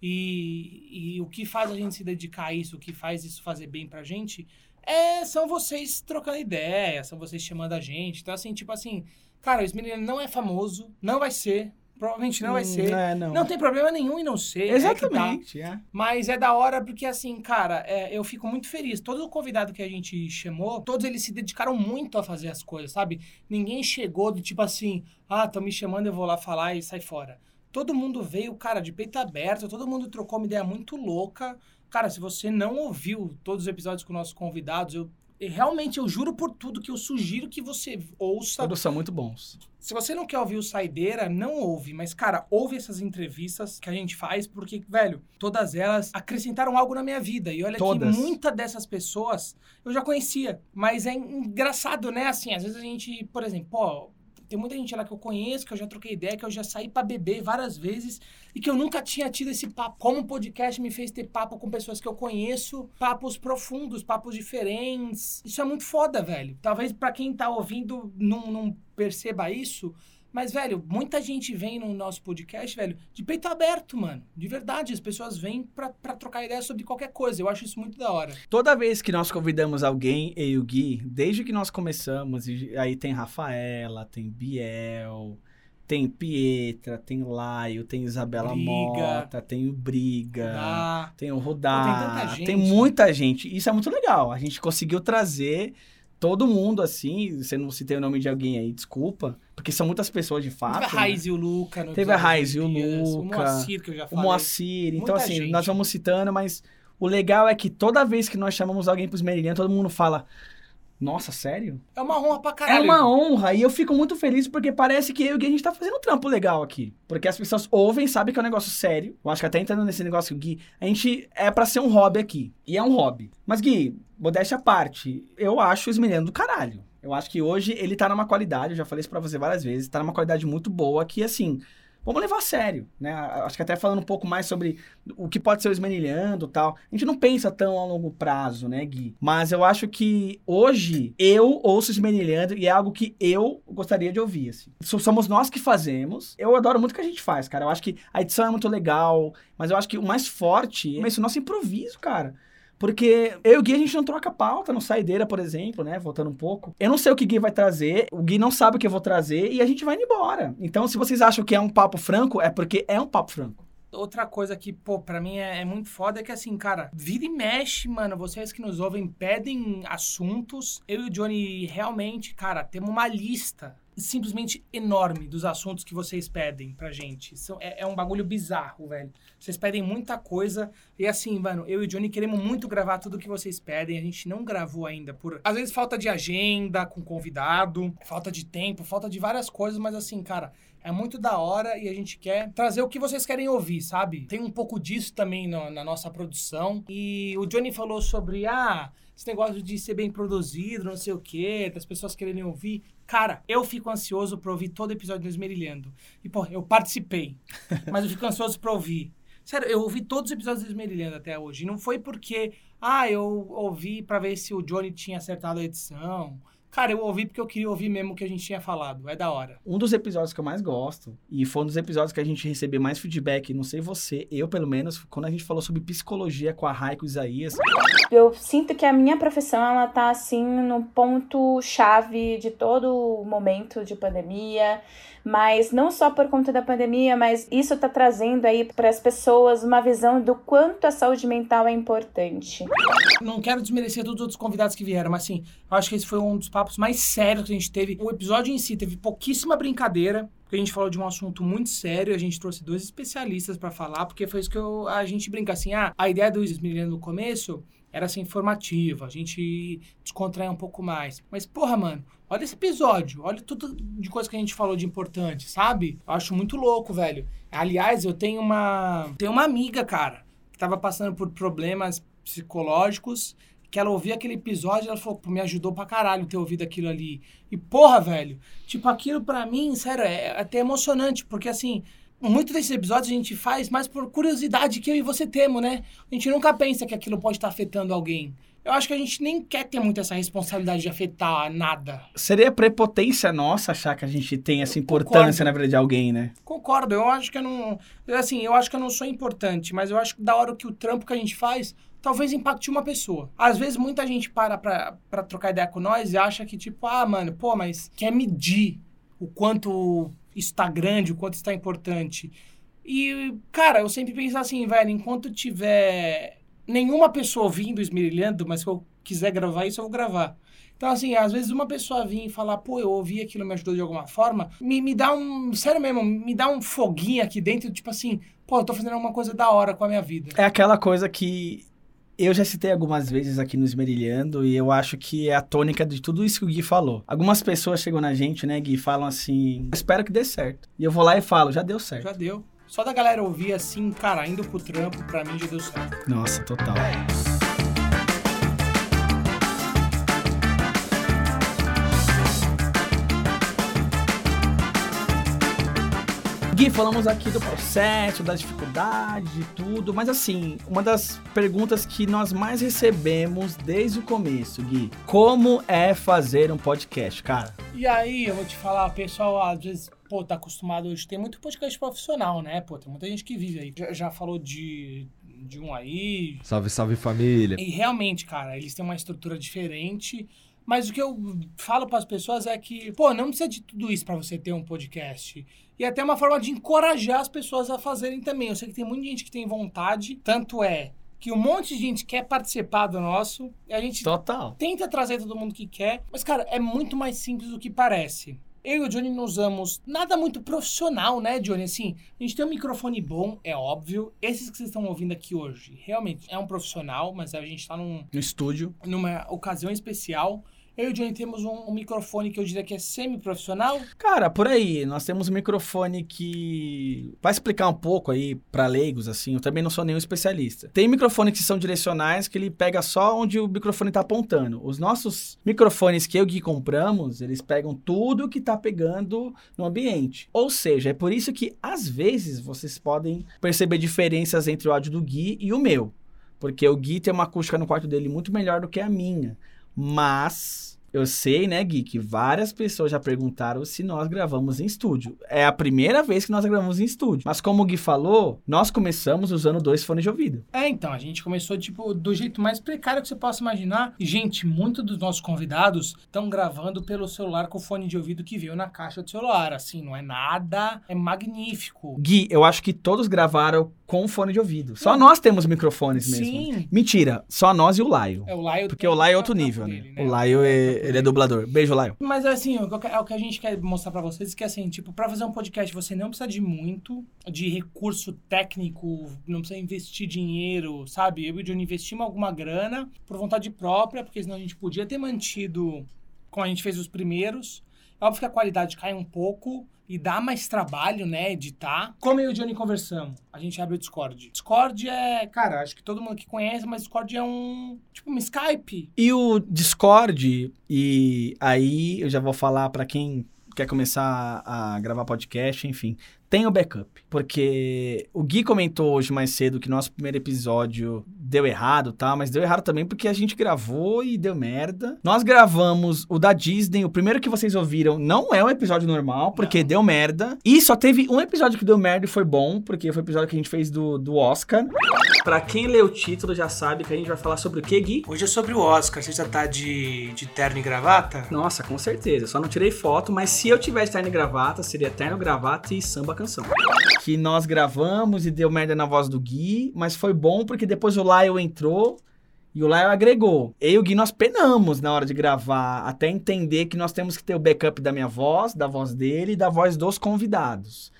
E, e o que faz a gente se dedicar a isso, o que faz isso fazer bem pra gente, é, são vocês trocando ideia, são vocês chamando a gente. Então, assim, tipo assim, cara, o Smiley não é famoso, não vai ser, provavelmente não vai Hum, ser. É, não. Não tem problema nenhum em não ser. é tá. Exatamente, é. Mas é da hora porque, assim, cara, é, eu fico muito feliz. Todo o convidado que a gente chamou, todos eles se dedicaram muito a fazer as coisas, sabe? Ninguém chegou do tipo assim, ah, estão me chamando, eu vou lá falar e sai fora. Todo mundo veio, cara, de peito aberto, todo mundo trocou uma ideia muito louca. Cara, se você não ouviu todos os episódios com nossos convidados, eu realmente, eu juro por tudo que eu sugiro que você ouça. Todos são muito bons. Se você não quer ouvir o Saideira, não ouve. Mas, cara, ouve essas entrevistas que a gente faz, porque, velho, todas elas acrescentaram algo na minha vida. E olha Todas. que muitas dessas pessoas eu já conhecia. Mas é engraçado, né? Assim, às vezes a gente, por exemplo, pô, tem muita gente lá que eu conheço, que eu já troquei ideia, que eu já saí pra beber várias vezes e que eu nunca tinha tido esse papo. Como o podcast me fez ter papo com pessoas que eu conheço, papos profundos, papos diferentes. Isso é muito foda, velho. Talvez pra quem tá ouvindo não, não perceba isso, mas, velho, muita gente vem no nosso podcast, velho, de peito aberto, mano. De verdade, as pessoas vêm pra, pra trocar ideia sobre qualquer coisa. Eu acho isso muito da hora. Toda vez que nós convidamos alguém, eu e o Gui, desde que nós começamos, e aí tem Rafaela, tem Biel, tem Pietra, tem Laio, tem Isabela Briga. Mota, tem o Briga, Ah, tem o Rudá, tem tanta gente. tem muita gente. Isso é muito legal. A gente conseguiu trazer todo mundo assim. Você não citei o nome de alguém aí, desculpa. Porque são muitas pessoas de fato. teve a né? Raiz e o Luca. Teve a Raiz e o Pias, O Luca, Moacir, que eu já o falei. Moacir. Então, Muita assim, gente. nós vamos citando, mas o legal é que toda vez que nós chamamos alguém pro Esmerilhão, todo mundo fala. Nossa, sério? É uma honra pra É caralho. uma honra e eu fico muito feliz porque parece que eu e o Gui a gente tá fazendo um trampo legal aqui. Porque as pessoas ouvem, sabem que é um negócio sério. Eu acho que até entrando nesse negócio, Gui, a gente é pra ser um hobby aqui. E é um hobby. Mas, Gui, modéstia à parte, eu acho o Esmerilhão do caralho. Eu acho que hoje ele tá numa qualidade, eu já falei isso pra você várias vezes, tá numa qualidade muito boa que, assim, vamos levar a sério, né? Acho que até falando um pouco mais sobre o que pode ser o esmerilhando e tal. A gente não pensa tão a longo prazo, né, Gui? Mas eu acho que hoje eu ouço esmerilhando e é algo que eu gostaria de ouvir, assim. So- Somos nós que fazemos. Eu adoro muito o que a gente faz, cara. Eu acho que a edição é muito legal, mas eu acho que o mais forte é esse nosso improviso, cara. Porque eu e o Gui, a gente não troca pauta no Saideira, por exemplo, né? Voltando um pouco. Eu não sei o que o Gui vai trazer, o Gui não sabe o que eu vou trazer e a gente vai indo embora. Então, se vocês acham que é um papo franco, é porque é um papo franco. Outra coisa que, pô, pra mim é, é muito foda é que, assim, cara, vira e mexe, mano. Vocês que nos ouvem pedem assuntos. Eu e o Johnny realmente, cara, temos uma lista simplesmente enorme dos assuntos que vocês pedem pra gente. São, é, é um bagulho bizarro, velho. Vocês pedem muita coisa. E assim, mano, eu e o Johnny queremos muito gravar tudo que vocês pedem. A gente não gravou ainda por. Às vezes falta de agenda com convidado, falta de tempo, falta de várias coisas, mas assim, cara. É muito da hora e a gente quer trazer o que vocês querem ouvir, sabe? Tem um pouco disso também no- na nossa produção. E o Johnny falou sobre, ah, esse negócio de ser bem produzido, não sei o quê, das pessoas quererem ouvir. Cara, eu fico ansioso pra ouvir todo episódio do Esmerilhando. E, pô, eu participei, *laughs* mas eu fico ansioso pra ouvir. Sério, eu ouvi todos os episódios do Esmerilhando até hoje. E não foi porque, ah, eu ouvi pra ver se o Johnny tinha acertado a edição. Cara, eu ouvi porque eu queria ouvir mesmo o que a gente tinha falado. É da hora. Um dos episódios que eu mais gosto, e foi um dos episódios que a gente recebeu mais feedback, não sei você, eu pelo menos, quando a gente falou sobre psicologia com a Raiko Isaías. Eu sinto que a minha profissão, ela tá assim no ponto chave de todo o momento de pandemia, mas não só por conta da pandemia, mas isso tá trazendo aí para as pessoas uma visão do quanto a saúde mental é importante. Não quero desmerecer todos os outros convidados que vieram, mas assim, acho que esse foi um dos papos mais sérios que a gente teve. O episódio em si teve pouquíssima brincadeira, porque a gente falou de um assunto muito sério, a gente trouxe dois especialistas pra falar, porque foi isso que eu- a gente brinca assim, ah, a ideia do Esmerilhando no começo era ser informativa, a gente descontrair um pouco mais. Mas, porra, mano, olha esse episódio, olha tudo de coisa que a gente falou de importante, sabe? Eu acho muito louco, velho. Aliás, eu tenho uma, tenho uma amiga, cara, que tava passando por problemas psicológicos, que ela ouvia aquele episódio e ela falou, me ajudou pra caralho ter ouvido aquilo ali. E porra, velho, tipo, aquilo pra mim, sério, é até emocionante, porque assim, muitos desses episódios a gente faz mais por curiosidade que eu e você temos, né? A gente nunca pensa que aquilo pode estar afetando alguém. Eu acho que a gente nem quer ter muito essa responsabilidade de afetar nada. Seria prepotência nossa achar que a gente tem essa importância Concordo. na vida de alguém, né? Concordo, eu acho que eu não. Assim, eu acho que eu não sou importante, mas eu acho que da hora que o trampo que a gente faz talvez impacte uma pessoa. Às vezes muita gente para pra, pra trocar ideia com nós e acha que, tipo, ah, mano, pô, mas quer medir o quanto isso tá grande, o quanto isso tá importante. E, cara, eu sempre penso assim, velho, enquanto tiver nenhuma pessoa ouvindo esmerilhando, mas se eu quiser gravar isso, eu vou gravar. Então, assim, às vezes uma pessoa vir e falar, pô, eu ouvi aquilo, me ajudou de alguma forma, me, me dá um, sério mesmo, me dá um foguinho aqui dentro, tipo assim, pô, eu tô fazendo alguma coisa da hora com a minha vida. É aquela coisa que eu já citei algumas vezes aqui no Esmerilhando e eu acho que é a tônica de tudo isso que o Gui falou. Algumas pessoas chegam na gente, né, Gui, e falam assim, espero que dê certo. E eu vou lá e falo, já deu certo. Já deu. Só da galera ouvir assim, cara, indo pro trampo, pra mim já deu certo. Nossa, total. Gui, falamos aqui do processo, das dificuldades e tudo, mas assim, uma das perguntas que nós mais recebemos desde o começo, Gui, como é fazer um podcast, cara? E aí, eu vou te falar, pessoal às vezes, pô, tá acostumado hoje. Tem muito podcast profissional, né? Pô, tem muita gente que vive aí. Já, já falou de, de um aí. Salve, salve família. E realmente, cara, eles têm uma estrutura diferente. Mas o que eu falo para as pessoas é que, pô, não precisa de tudo isso para você ter um podcast. E até uma forma de encorajar as pessoas a fazerem também. Eu sei que tem muita gente que tem vontade, tanto é que um monte de gente quer participar do nosso, e a gente Total. tenta trazer todo mundo que quer, mas, cara, é muito mais simples do que parece. Eu e o Johnny não usamos nada muito profissional, né, Johnny? Assim, a gente tem um microfone bom, é óbvio. Esses que vocês estão ouvindo aqui hoje, realmente é um profissional, mas a gente tá num, No estúdio. numa ocasião especial. Eu e o Johnny temos um, um microfone que eu diria que é semi-profissional. Cara, por aí, nós temos um microfone que vai explicar um pouco aí pra leigos, assim, eu também não sou nenhum especialista. Tem microfones que são direcionais, que ele pega só onde o microfone tá apontando. Os nossos microfones que eu e Gui compramos, eles pegam tudo que tá pegando no ambiente. Ou seja, é por isso que, às vezes, vocês podem perceber diferenças entre o áudio do Gui e o meu. Porque o Gui tem uma acústica no quarto dele muito melhor do que a minha. Mas eu sei, né, Gui, que várias pessoas já perguntaram se nós gravamos em estúdio. É a primeira vez que nós gravamos em estúdio. Mas como o Gui falou, nós começamos usando dois fones de ouvido. É, então, a gente começou, tipo, do jeito mais precário que você possa imaginar. E, gente, muitos dos nossos convidados estão gravando pelo celular com o fone de ouvido que veio na caixa do celular. Assim, não é nada, é magnífico. Gui, eu acho que todos gravaram com fone de ouvido. Só nós temos microfones mesmo. Sim. Mentira, só nós e o Laio. É, o Laio Porque o Laio é outro nível, né? dele, O Laio, é, ele é dublador. Beijo, Laio. Mas assim, o que- é o que a gente quer mostrar pra vocês que assim, tipo, pra fazer um podcast você não precisa de muito, de recurso técnico, não precisa investir dinheiro, sabe? Eu e o Johnny investimos alguma grana por vontade própria, porque senão a gente podia ter mantido como a gente fez os primeiros. É Óbvio que a qualidade cai um pouco e dá mais trabalho, né, editar. Como eu e o Johnny conversamos, a gente abre o Discord. Discord é, cara, acho que todo mundo que conhece, mas Discord é um, tipo, um Skype. E o Discord, e aí eu já vou falar pra quem quer começar a gravar podcast, enfim, tem o backup. Porque o Gui comentou hoje mais cedo que nosso primeiro episódio deu errado, tá? Mas deu errado também porque a gente gravou e deu merda. Nós gravamos o da Disney, o primeiro que vocês ouviram não é um episódio normal, porque deu merda. E só teve um episódio que deu merda e foi bom, porque foi o episódio que a gente fez do, do Oscar. Pra quem lê o título já sabe que a gente vai falar sobre o que, Gui? Hoje é sobre o Oscar. Você já tá de, de terno e gravata? Nossa, com certeza. Só não tirei foto, mas se eu tivesse terno e gravata, seria terno, gravata e samba canção. Que nós gravamos e deu merda na voz do Gui, mas foi bom porque depois o Lyle entrou e o Lyle agregou. Eu e o Gui nós penamos na hora de gravar, até entender que nós temos que ter o backup da minha voz, da voz dele e da voz dos convidados.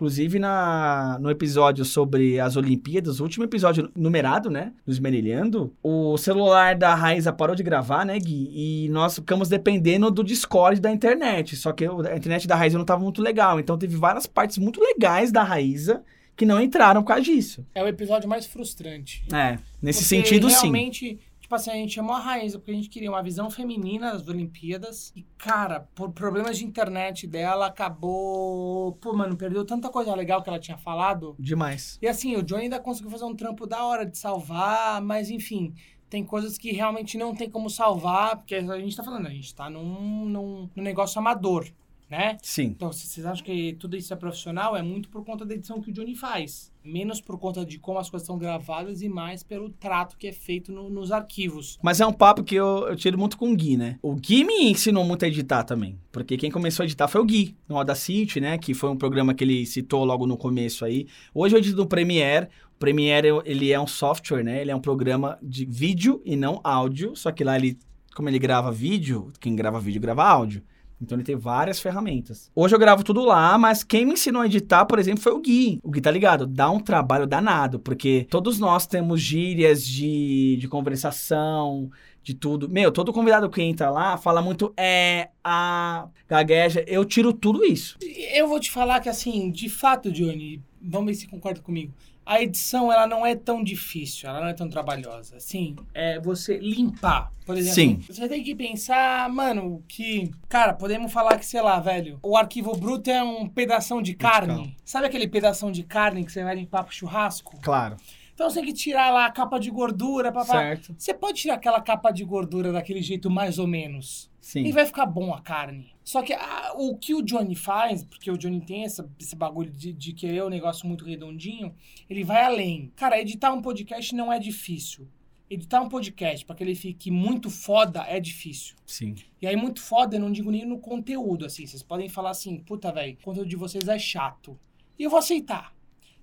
Inclusive, na, no episódio sobre as Olimpíadas, o último episódio numerado, né? Do Esmerilhando, o celular da Raíza parou de gravar, né, Gui? E nós ficamos dependendo do Discord da internet. Só que a internet da Raíza não estava muito legal. Então, teve várias partes muito legais da Raíza que não entraram por causa disso. É o episódio mais frustrante. É, nesse Porque sentido, sim. Tipo assim, a gente chamou a Raíza porque a gente queria uma visão feminina das Olimpíadas. E, cara, por problemas de internet dela, acabou. Pô, mano, perdeu tanta coisa legal que ela tinha falado. Demais. E assim, o Johnny ainda conseguiu fazer um trampo da hora de salvar, mas enfim. Tem coisas que realmente não tem como salvar, porque a gente tá falando, a gente tá num, num, num negócio amador, né? Sim. Então, se vocês acham que tudo isso é profissional, é muito por conta da edição que o Johnny faz. Menos por conta de como as coisas são gravadas e mais pelo trato que é feito no- nos arquivos. Mas é um papo que eu, eu tiro muito com o Gui, né? O Gui me ensinou muito a editar também. Porque quem começou a editar foi o Gui, no Audacity, né? Que foi um programa que ele citou logo no começo aí. Hoje eu edito no Premiere. O Premiere, ele é um software, né? Ele é um programa de vídeo e não áudio. Só que lá ele, como ele grava vídeo, quem grava vídeo grava áudio. Então ele tem várias ferramentas. Hoje eu gravo tudo lá, mas quem me ensinou a editar, por exemplo, foi o Gui. O Gui tá ligado? Dá um trabalho danado, porque todos nós temos gírias de, de conversação, de tudo. Meu, todo convidado que entra lá fala muito é, a, gagueja. Eu tiro tudo isso. Eu vou te falar que, assim, de fato, Johnny, vamos ver se concorda comigo. A edição, ela não é tão difícil, ela não é tão trabalhosa. Assim, é você limpar. Por exemplo, Sim. você tem que pensar, mano, que... Cara, podemos falar que, sei lá, velho, o arquivo bruto é um pedação de carne. Sabe aquele pedação de carne que você vai limpar pro churrasco? Claro. Então você tem que tirar lá a capa de gordura, papá. Certo. Você pode tirar aquela capa de gordura daquele jeito mais ou menos. Sim. E vai ficar bom a carne. Só que ah, o que o Johnny faz, porque o Johnny tem essa- esse bagulho de, de querer um negócio muito redondinho, ele vai além. Cara, editar um podcast não é difícil. Editar um podcast para que ele fique muito foda é difícil. Sim. E aí, muito foda, eu não digo nem no conteúdo, assim. Vocês podem falar assim, puta, velho, o conteúdo de vocês é chato. E eu vou aceitar.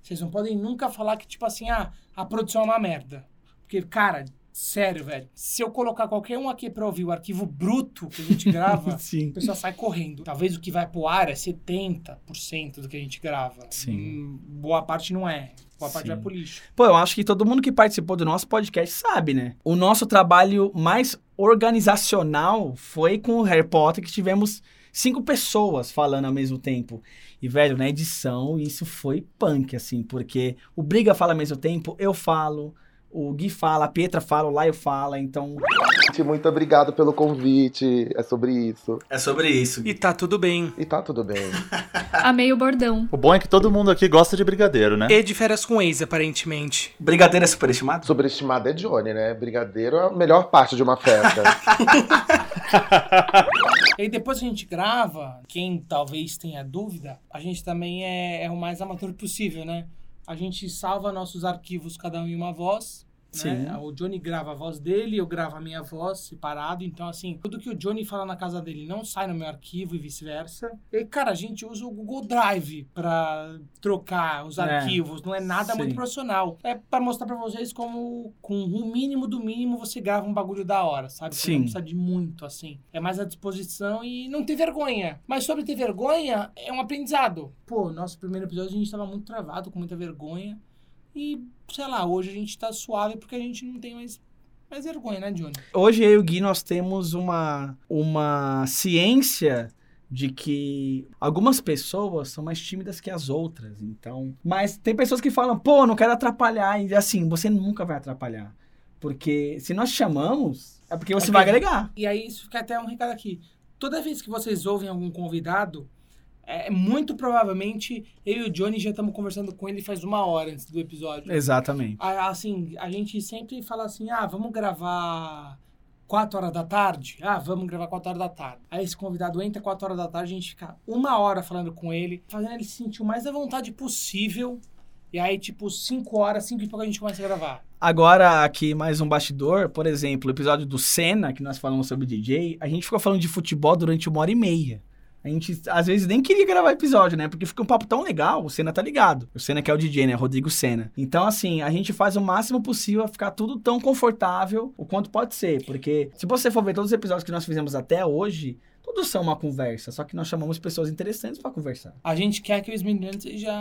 Vocês não podem nunca falar que, tipo assim, ah, a produção é uma merda. Porque, cara, sério, velho. Se eu colocar qualquer um aqui pra ouvir o arquivo bruto que a gente grava, *laughs* Sim. a pessoa sai correndo. Talvez o que vai pro ar é 70% do que a gente grava. Sim. Hum, boa parte não é. Boa parte Sim. vai pro lixo. Pô, eu acho que todo mundo que participou do nosso podcast sabe, né? O nosso trabalho mais organizacional foi com o Harry Potter, que tivemos cinco pessoas falando ao mesmo tempo. E, velho, na edição, isso foi punk, assim, porque o Briga fala ao mesmo tempo, eu falo, o Gui fala, a Pietra fala, o Laio fala, então. Gente, Muito obrigado pelo convite. É sobre isso. É sobre isso. E tá tudo bem. E tá tudo bem. *laughs* Amei o bordão. O bom é que todo mundo aqui gosta de brigadeiro, né? E de férias com ex, aparentemente. Brigadeiro é superestimado? Sobreestimado é Johnny, né? Brigadeiro é a melhor parte de uma festa. *laughs* E aí depois que a gente grava, quem talvez tenha dúvida, a gente também é, é o mais amador possível, né? A gente salva nossos arquivos, cada um em uma voz, Né? O Johnny grava a voz dele, eu gravo a minha voz separado. Então, assim, tudo que o Johnny fala na casa dele não sai no meu arquivo e vice-versa. E, cara, a gente usa o Google Drive pra trocar os É. arquivos. Não é nada Sim. muito profissional. É pra mostrar pra vocês como, com o mínimo do mínimo, você grava um bagulho da hora, sabe? Você Sim. não precisa de muito, assim. É mais à disposição e não ter vergonha. Mas sobre ter vergonha, é um aprendizado. Pô, nosso primeiro episódio a gente tava muito travado, com muita vergonha. E, sei lá, hoje a gente tá suave porque a gente não tem mais, mais vergonha, né, Johnny? Hoje eu e o Gui nós temos uma, uma ciência de que algumas pessoas são mais tímidas que as outras, então... Mas tem pessoas que falam, pô, não quero atrapalhar, e assim, você nunca vai atrapalhar. Porque se nós chamamos, é porque você É vai agregar. E aí, isso fica até um recado aqui. Toda vez que vocês ouvem algum convidado, é muito provavelmente eu e o Johnny já estamos conversando com ele faz uma hora antes do episódio. Exatamente. Ah, Assim, a gente sempre fala assim, ah, vamos gravar 4 horas da tarde? Ah, vamos gravar 4 horas da tarde. Aí esse convidado entra 4 horas da tarde, a gente fica uma hora falando com ele, fazendo ele se sentir o mais à vontade possível. E aí, tipo, 5 horas, 5 e pouco a gente começa a gravar. Agora, aqui mais um bastidor, por exemplo, o episódio do Senna, que nós falamos sobre DJ, a gente ficou falando de futebol durante uma hora e meia. A gente, às vezes, nem queria gravar episódio, né? Porque fica um papo tão legal, o Senna tá ligado. O Senna que é o DJ, né? Rodrigo Senna. Então, assim, a gente faz o máximo possível a ficar tudo tão confortável o quanto pode ser. Porque se você for ver todos os episódios que nós fizemos até hoje, todos são uma conversa. Só que nós chamamos pessoas interessantes pra conversar. A gente quer que o Smithland seja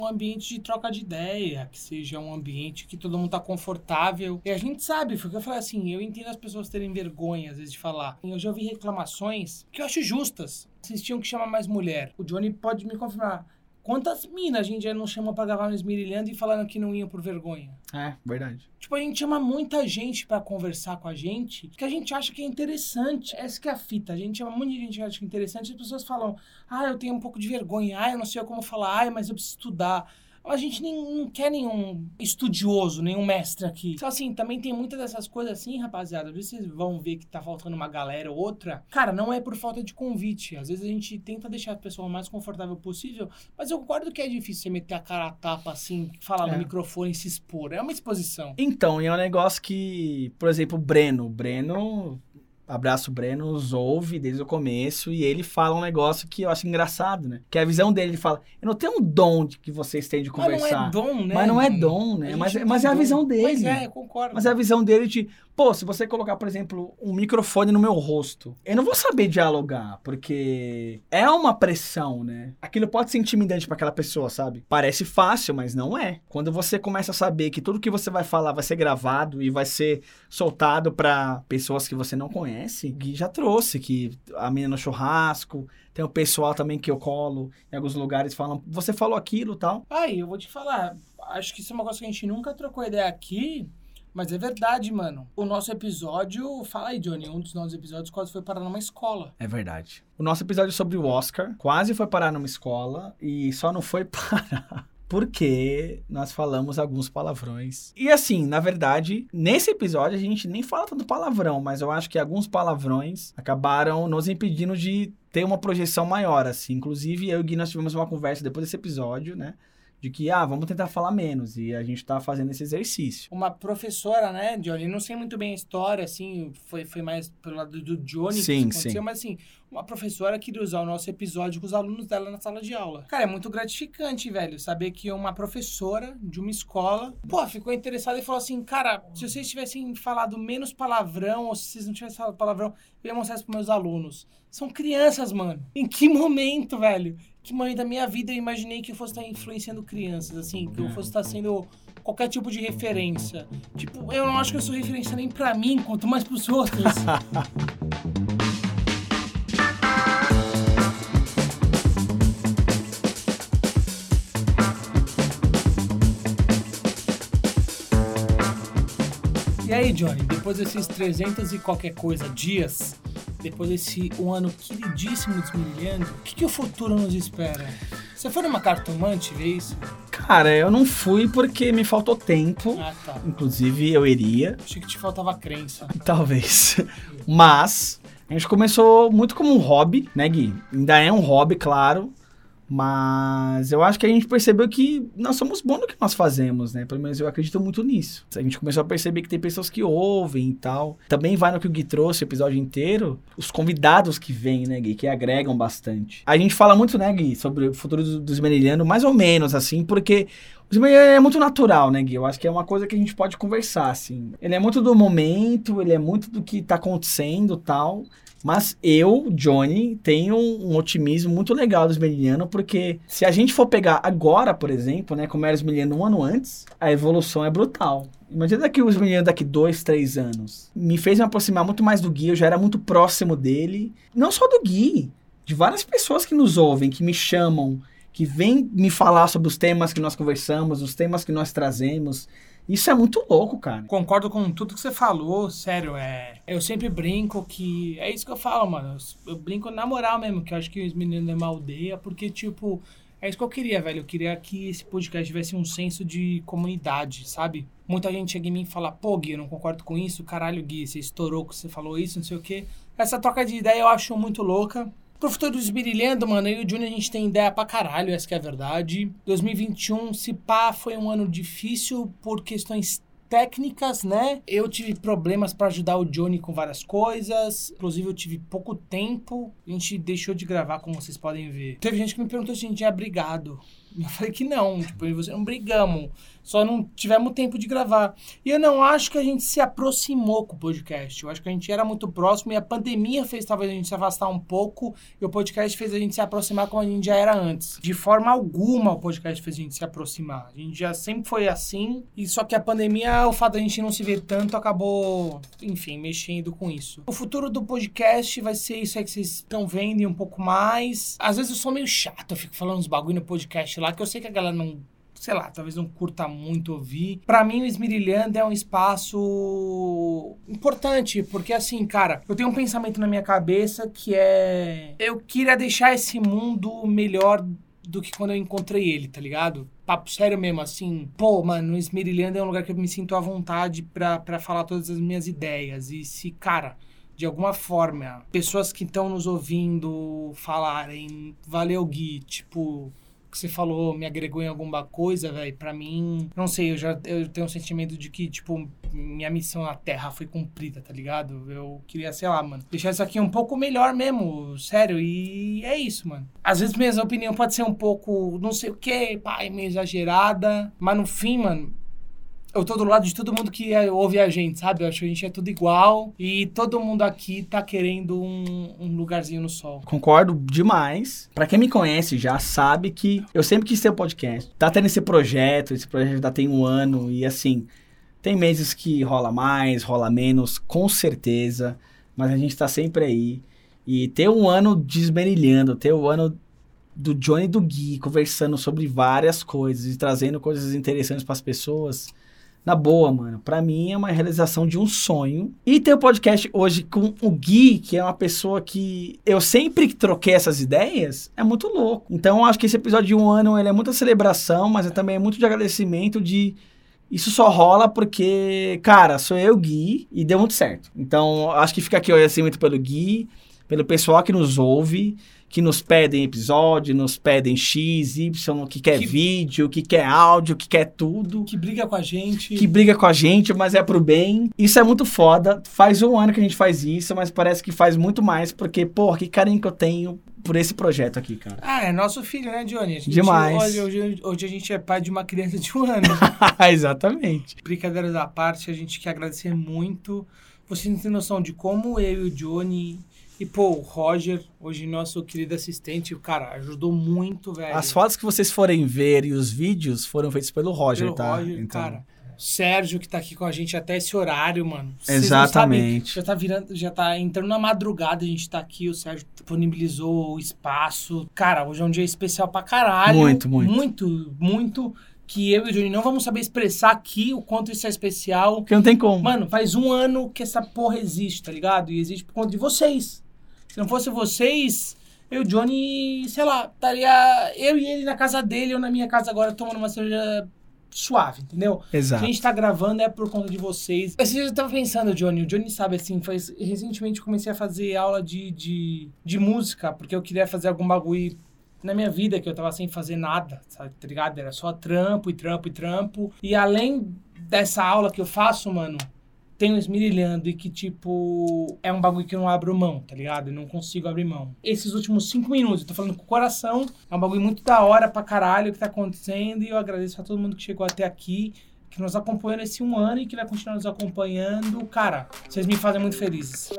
um, ambiente de troca de ideia, que seja um ambiente que todo mundo tá confortável. E a gente sabe, foi o que eu falei assim, eu entendo as pessoas terem vergonha, às vezes, de falar. Eu já ouvi reclamações que eu acho justas. Vocês tinham que chamar mais mulher. O Johnny pode me confirmar. Quantas minas a gente já não chamou pra gravar no Esmirilhando e falando que não iam por vergonha? É, verdade. Tipo, a gente chama muita gente pra conversar com a gente que a gente acha que é interessante. Essa que é a fita. A gente chama muita gente que acha que é interessante e as pessoas falam: ah, eu tenho um pouco de vergonha, ah, eu não sei como falar, ah, mas eu preciso estudar. A gente nem, não quer nenhum estudioso, nenhum mestre aqui. Então, assim, também tem muitas dessas coisas assim, rapaziada. Às vezes vocês vão ver que tá faltando uma galera ou outra. Cara, não é por falta de convite. Às vezes a gente tenta deixar a pessoa o mais confortável possível, mas eu concordo que é difícil você meter a cara a tapa, assim, falar É. no microfone e se expor. É uma exposição. Então, e é um negócio que, por exemplo, o Breno. O Breno, abraço Breno, nos ouve desde o começo e ele fala um negócio que eu acho engraçado, né? Que é a visão dele, ele fala, eu não tenho um dom de que vocês têm de Mas não conversar. é dom, né? Mas não é dom, né? Mas, não mas é a visão dele. Mas é, eu concordo. Mas é a visão dele de, pô, se você colocar, por exemplo, um microfone no meu rosto, eu não vou saber dialogar, porque é uma pressão, né? Aquilo pode ser intimidante pra aquela pessoa, sabe? Parece fácil, mas não é. Quando você começa a saber que tudo que você vai falar vai ser gravado e vai ser soltado pra pessoas que você não conhece, Gui já trouxe que a menina no churrasco, tem o pessoal também que eu colo em alguns lugares falam, você falou aquilo, tal. Ai, eu vou te falar. Acho que isso é uma coisa que a gente nunca trocou ideia aqui. Mas é verdade, mano. O nosso episódio. Fala aí, Johnny. Um dos nossos episódios quase foi parar numa escola. É verdade. O nosso episódio sobre o Oscar quase foi parar numa escola e só não foi *laughs* parar. Porque nós falamos alguns palavrões. E assim, na verdade, nesse episódio a gente nem fala tanto palavrão, mas eu acho que alguns palavrões acabaram nos impedindo de ter uma projeção maior, assim. Inclusive, eu e o Gui, nós tivemos uma conversa depois desse episódio, né? De que, ah, vamos tentar falar menos. E a gente tá fazendo esse exercício. Uma professora, né, Johnny? Não sei muito bem a história, assim. Foi, foi mais pelo lado do Johnny que Sim, isso aconteceu. sim. Mas, assim, uma professora queria usar o nosso episódio com os alunos dela na sala de aula. Cara, é muito gratificante, velho, saber que uma professora de uma escola, pô, ficou interessada e falou assim: cara, se vocês tivessem falado menos palavrão, ou se vocês não tivessem falado palavrão, eu ia mostrar isso pros meus alunos. São crianças, mano. Em que momento, velho? Que momento da minha vida eu imaginei que eu fosse estar influenciando crianças, assim, que eu fosse estar sendo qualquer tipo de referência. Tipo, eu não acho que eu sou referência nem pra mim, quanto mais pros outros. *laughs* E aí, Johnny, depois desses 300 e qualquer coisa dias, depois desse um ano queridíssimo desmilhando, o que, que o futuro nos espera? Você foi numa cartomante ver isso? Cara, eu não fui porque me faltou tempo. Ah, tá. Inclusive, eu iria. Achei que te faltava crença. *laughs* Talvez. Mas a gente começou muito como um hobby, né, Gui? Ainda é um hobby, claro. Mas eu acho que a gente percebeu que nós somos bons no que nós fazemos, né? Pelo menos eu acredito muito nisso. A gente começou a perceber que tem pessoas que ouvem e tal. Também vai no que o Gui trouxe o episódio inteiro, os convidados que vêm, né, Gui, que agregam bastante. A gente fala muito, né, Gui, sobre o futuro do, do mais ou menos, assim, porque é muito natural, né, Gui? Eu acho que é uma coisa que a gente pode conversar, assim. Ele é muito do momento, ele é muito do que tá acontecendo tal. Mas eu, Johnny, tenho um otimismo muito legal do Esmeridiano, porque se a gente for pegar agora, por exemplo, né, como era o Esmeridiano um ano antes, a evolução é brutal. Imagina daqui os meninos daqui dois, três anos. Me fez me aproximar muito mais do Gui, eu já era muito próximo dele. Não só do Gui, de várias pessoas que nos ouvem, que me chamam, que vêm me falar sobre os temas que nós conversamos, os temas que nós trazemos. Isso é muito louco, cara. Concordo com tudo que você falou, sério, é. Eu sempre brinco que. É isso que eu falo, mano. Eu, eu brinco na moral mesmo, que eu acho que os meninos é uma aldeia, porque, tipo, é isso que eu queria, velho. Eu queria que esse podcast tivesse um senso de comunidade, sabe? Muita gente chega em mim e fala, pô, Gui, eu não concordo com isso, caralho, Gui, você estourou que você falou isso, não sei o quê. Essa troca de ideia eu acho muito louca. Pro futuro esmirilhando, mano, eu e o Júnior a gente tem ideia pra caralho, essa que é a verdade. 2021, se pá, foi um ano difícil por questões técnicas, né? Eu tive problemas para ajudar o Johnny com várias coisas. Inclusive, eu tive pouco tempo. A gente deixou de gravar, como vocês podem ver. Teve gente que me perguntou se a gente tinha brigado. Eu falei que não, tipo, eu e você não brigamos. Só não tivemos tempo de gravar. E eu não acho que a gente se aproximou com o podcast. Eu acho que a gente era muito próximo e a pandemia fez talvez a gente se afastar um pouco e o podcast fez a gente se aproximar como a gente já era antes. De forma alguma o podcast fez a gente se aproximar. A gente já sempre foi assim e só que a pandemia, o fato da gente não se ver tanto acabou, enfim, mexendo com isso. O futuro do podcast vai ser isso aí que vocês estão vendo e um pouco mais. Às vezes eu sou meio chato, eu fico falando uns bagulho no podcast lá que eu sei que a galera não sei lá, talvez não curta muito ouvir. Para mim, o Esmirilhando é um espaço importante, porque assim, cara, eu tenho um pensamento na minha cabeça que é. Eu queria deixar esse mundo melhor do que quando eu encontrei ele, tá ligado? Papo sério mesmo, assim. Pô, mano, o Esmerilhando é um lugar que eu me sinto à vontade para falar todas as minhas ideias. E se, cara, de alguma forma, pessoas que estão nos ouvindo falarem, valeu, Gui, tipo que você falou me agregou em alguma coisa, velho, para mim, não sei, eu já eu tenho um sentimento de que, tipo, minha missão na Terra foi cumprida, tá ligado? Eu queria, sei lá, mano, deixar isso aqui um pouco melhor mesmo, sério, e é isso, mano. Às vezes minha opinião pode ser um pouco, não sei o que, pai, meio exagerada, mas no fim, mano, eu tô do lado de todo mundo que é, ouve a gente, sabe? Eu acho que a gente é tudo igual e todo mundo aqui tá querendo um, um lugarzinho no sol. Concordo demais. Para quem me conhece já sabe que eu sempre quis ter um podcast. Tá tendo esse projeto, esse projeto já tem um ano e assim, tem meses que rola mais, rola menos, com certeza, mas a gente tá sempre aí. E ter um ano desmerilhando, ter o um ano do Johnny e do Gui conversando sobre várias coisas e trazendo coisas interessantes para as pessoas na boa, mano, para mim é uma realização de um sonho. E ter o um podcast hoje com o Gui, que é uma pessoa que eu sempre troquei essas ideias, é muito louco. Então, acho que esse episódio de um ano ele é muita celebração, mas é também é muito de agradecimento de isso só rola porque, cara, sou eu, Gui, e deu muito certo. Então, acho que fica aqui o agradecimento pelo Gui, pelo pessoal que nos ouve que nos pedem episódio, nos pedem X, Y, que quer que... vídeo, que quer áudio, que quer tudo. Que briga com a gente. Que briga com a gente, mas é pro bem. Isso é muito foda. Faz um ano que a gente faz isso, mas parece que faz muito mais, porque, pô, que carinho que eu tenho por esse projeto aqui, cara. Ah, é nosso filho, né, Johnny? Demais. Hoje, hoje, hoje, a gente é pai de uma criança de um *laughs* ano. *laughs* Exatamente. Brincadeiras à parte, a gente quer agradecer muito. Você não tem noção de como eu e o Johnny e, pô, o Roger, hoje nosso querido assistente, o cara ajudou muito, velho. As fotos que vocês forem ver e os vídeos foram feitos pelo Roger, pelo tá? Roger, então... cara. Sérgio, que tá aqui com a gente até esse horário, mano. Vocês Exatamente. Já tá virando, já tá entrando na madrugada, a gente tá aqui, o Sérgio disponibilizou o espaço. Cara, hoje é um dia especial pra caralho. Muito, muito. Muito, muito que eu e o Johnny não vamos saber expressar aqui o quanto isso é especial. Porque não tem como. Mano, faz um ano que essa porra existe, tá ligado? E existe por conta de vocês. Se não fosse vocês, eu e o Johnny, sei lá, estaria eu e ele na casa dele ou na minha casa agora tomando uma cerveja suave, entendeu? Exato. a gente tá gravando é por conta de vocês. Esse eu tava pensando, Johnny, o Johnny sabe assim, faz, recentemente comecei a fazer aula de, de, de música, porque eu queria fazer algum bagulho na minha vida que eu tava sem fazer nada, sabe, tá ligado? Era só trampo e trampo e trampo. E além dessa aula que eu faço, mano, tem o esmirilhando e que, tipo, é um bagulho que eu não abro mão, tá ligado? Eu não consigo abrir mão. Esses últimos cinco minutos, eu tô falando com o coração, é um bagulho muito da hora pra caralho que tá acontecendo e eu agradeço a todo mundo que chegou até aqui, que nos acompanhou nesse um ano e que vai continuar nos acompanhando. Cara, vocês me fazem muito felizes.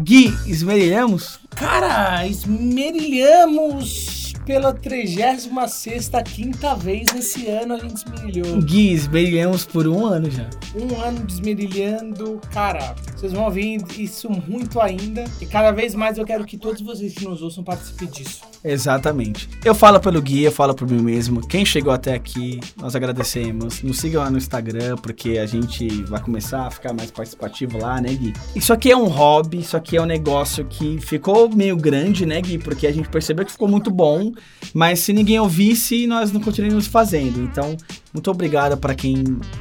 Gui, esmerilhamos? Cara, esmerilhamos pela 36 quinta vez nesse ano a gente esmerilhou. Gui, esmerilhamos por um ano já. Um ano de esmerilhando, cara, vocês vão ouvir isso muito ainda. E cada vez mais eu quero que todos vocês que nos ouçam participem disso. Exatamente. Eu falo pelo Gui, eu falo por mim mesmo. Quem chegou até aqui, nós agradecemos. Nos sigam lá no Instagram, porque a gente vai começar a ficar mais participativo lá, né, Gui? Isso aqui é um hobby, isso aqui é um negócio que ficou meio grande, né, Gui? Porque a gente percebeu que ficou muito bom, mas se ninguém ouvisse, nós não continuaríamos fazendo. Então, muito obrigado para quem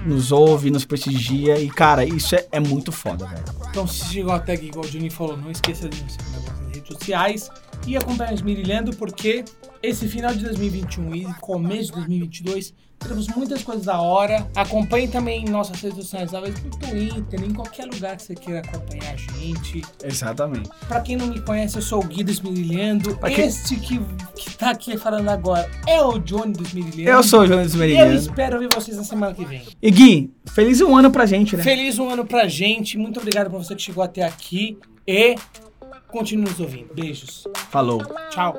nos ouve, nos prestigia. E, cara, isso é, é muito foda, velho. Então, se chegou até aqui, igual o Johnny falou, não esqueça de nos seguir nas redes sociais e acompanhar os Mirilhando, porque esse final de 2021 e começo de 2022 teremos muitas coisas da hora. Acompanhe também nossas redes sociais, talvez no Twitter, em qualquer lugar que você queira acompanhar a gente. Exatamente. Pra quem não me conhece, eu sou o Gui do Esmirilhando. Pra quem- Este que, que tá aqui falando agora é o Johnny do Esmirilhando. Eu sou o Johnny do E eu espero ver vocês na semana que vem. E Gui, feliz um ano pra gente, né? Feliz um ano pra gente. Muito obrigado pra você que chegou até aqui. E continue nos ouvindo. Beijos. Falou. Tchau.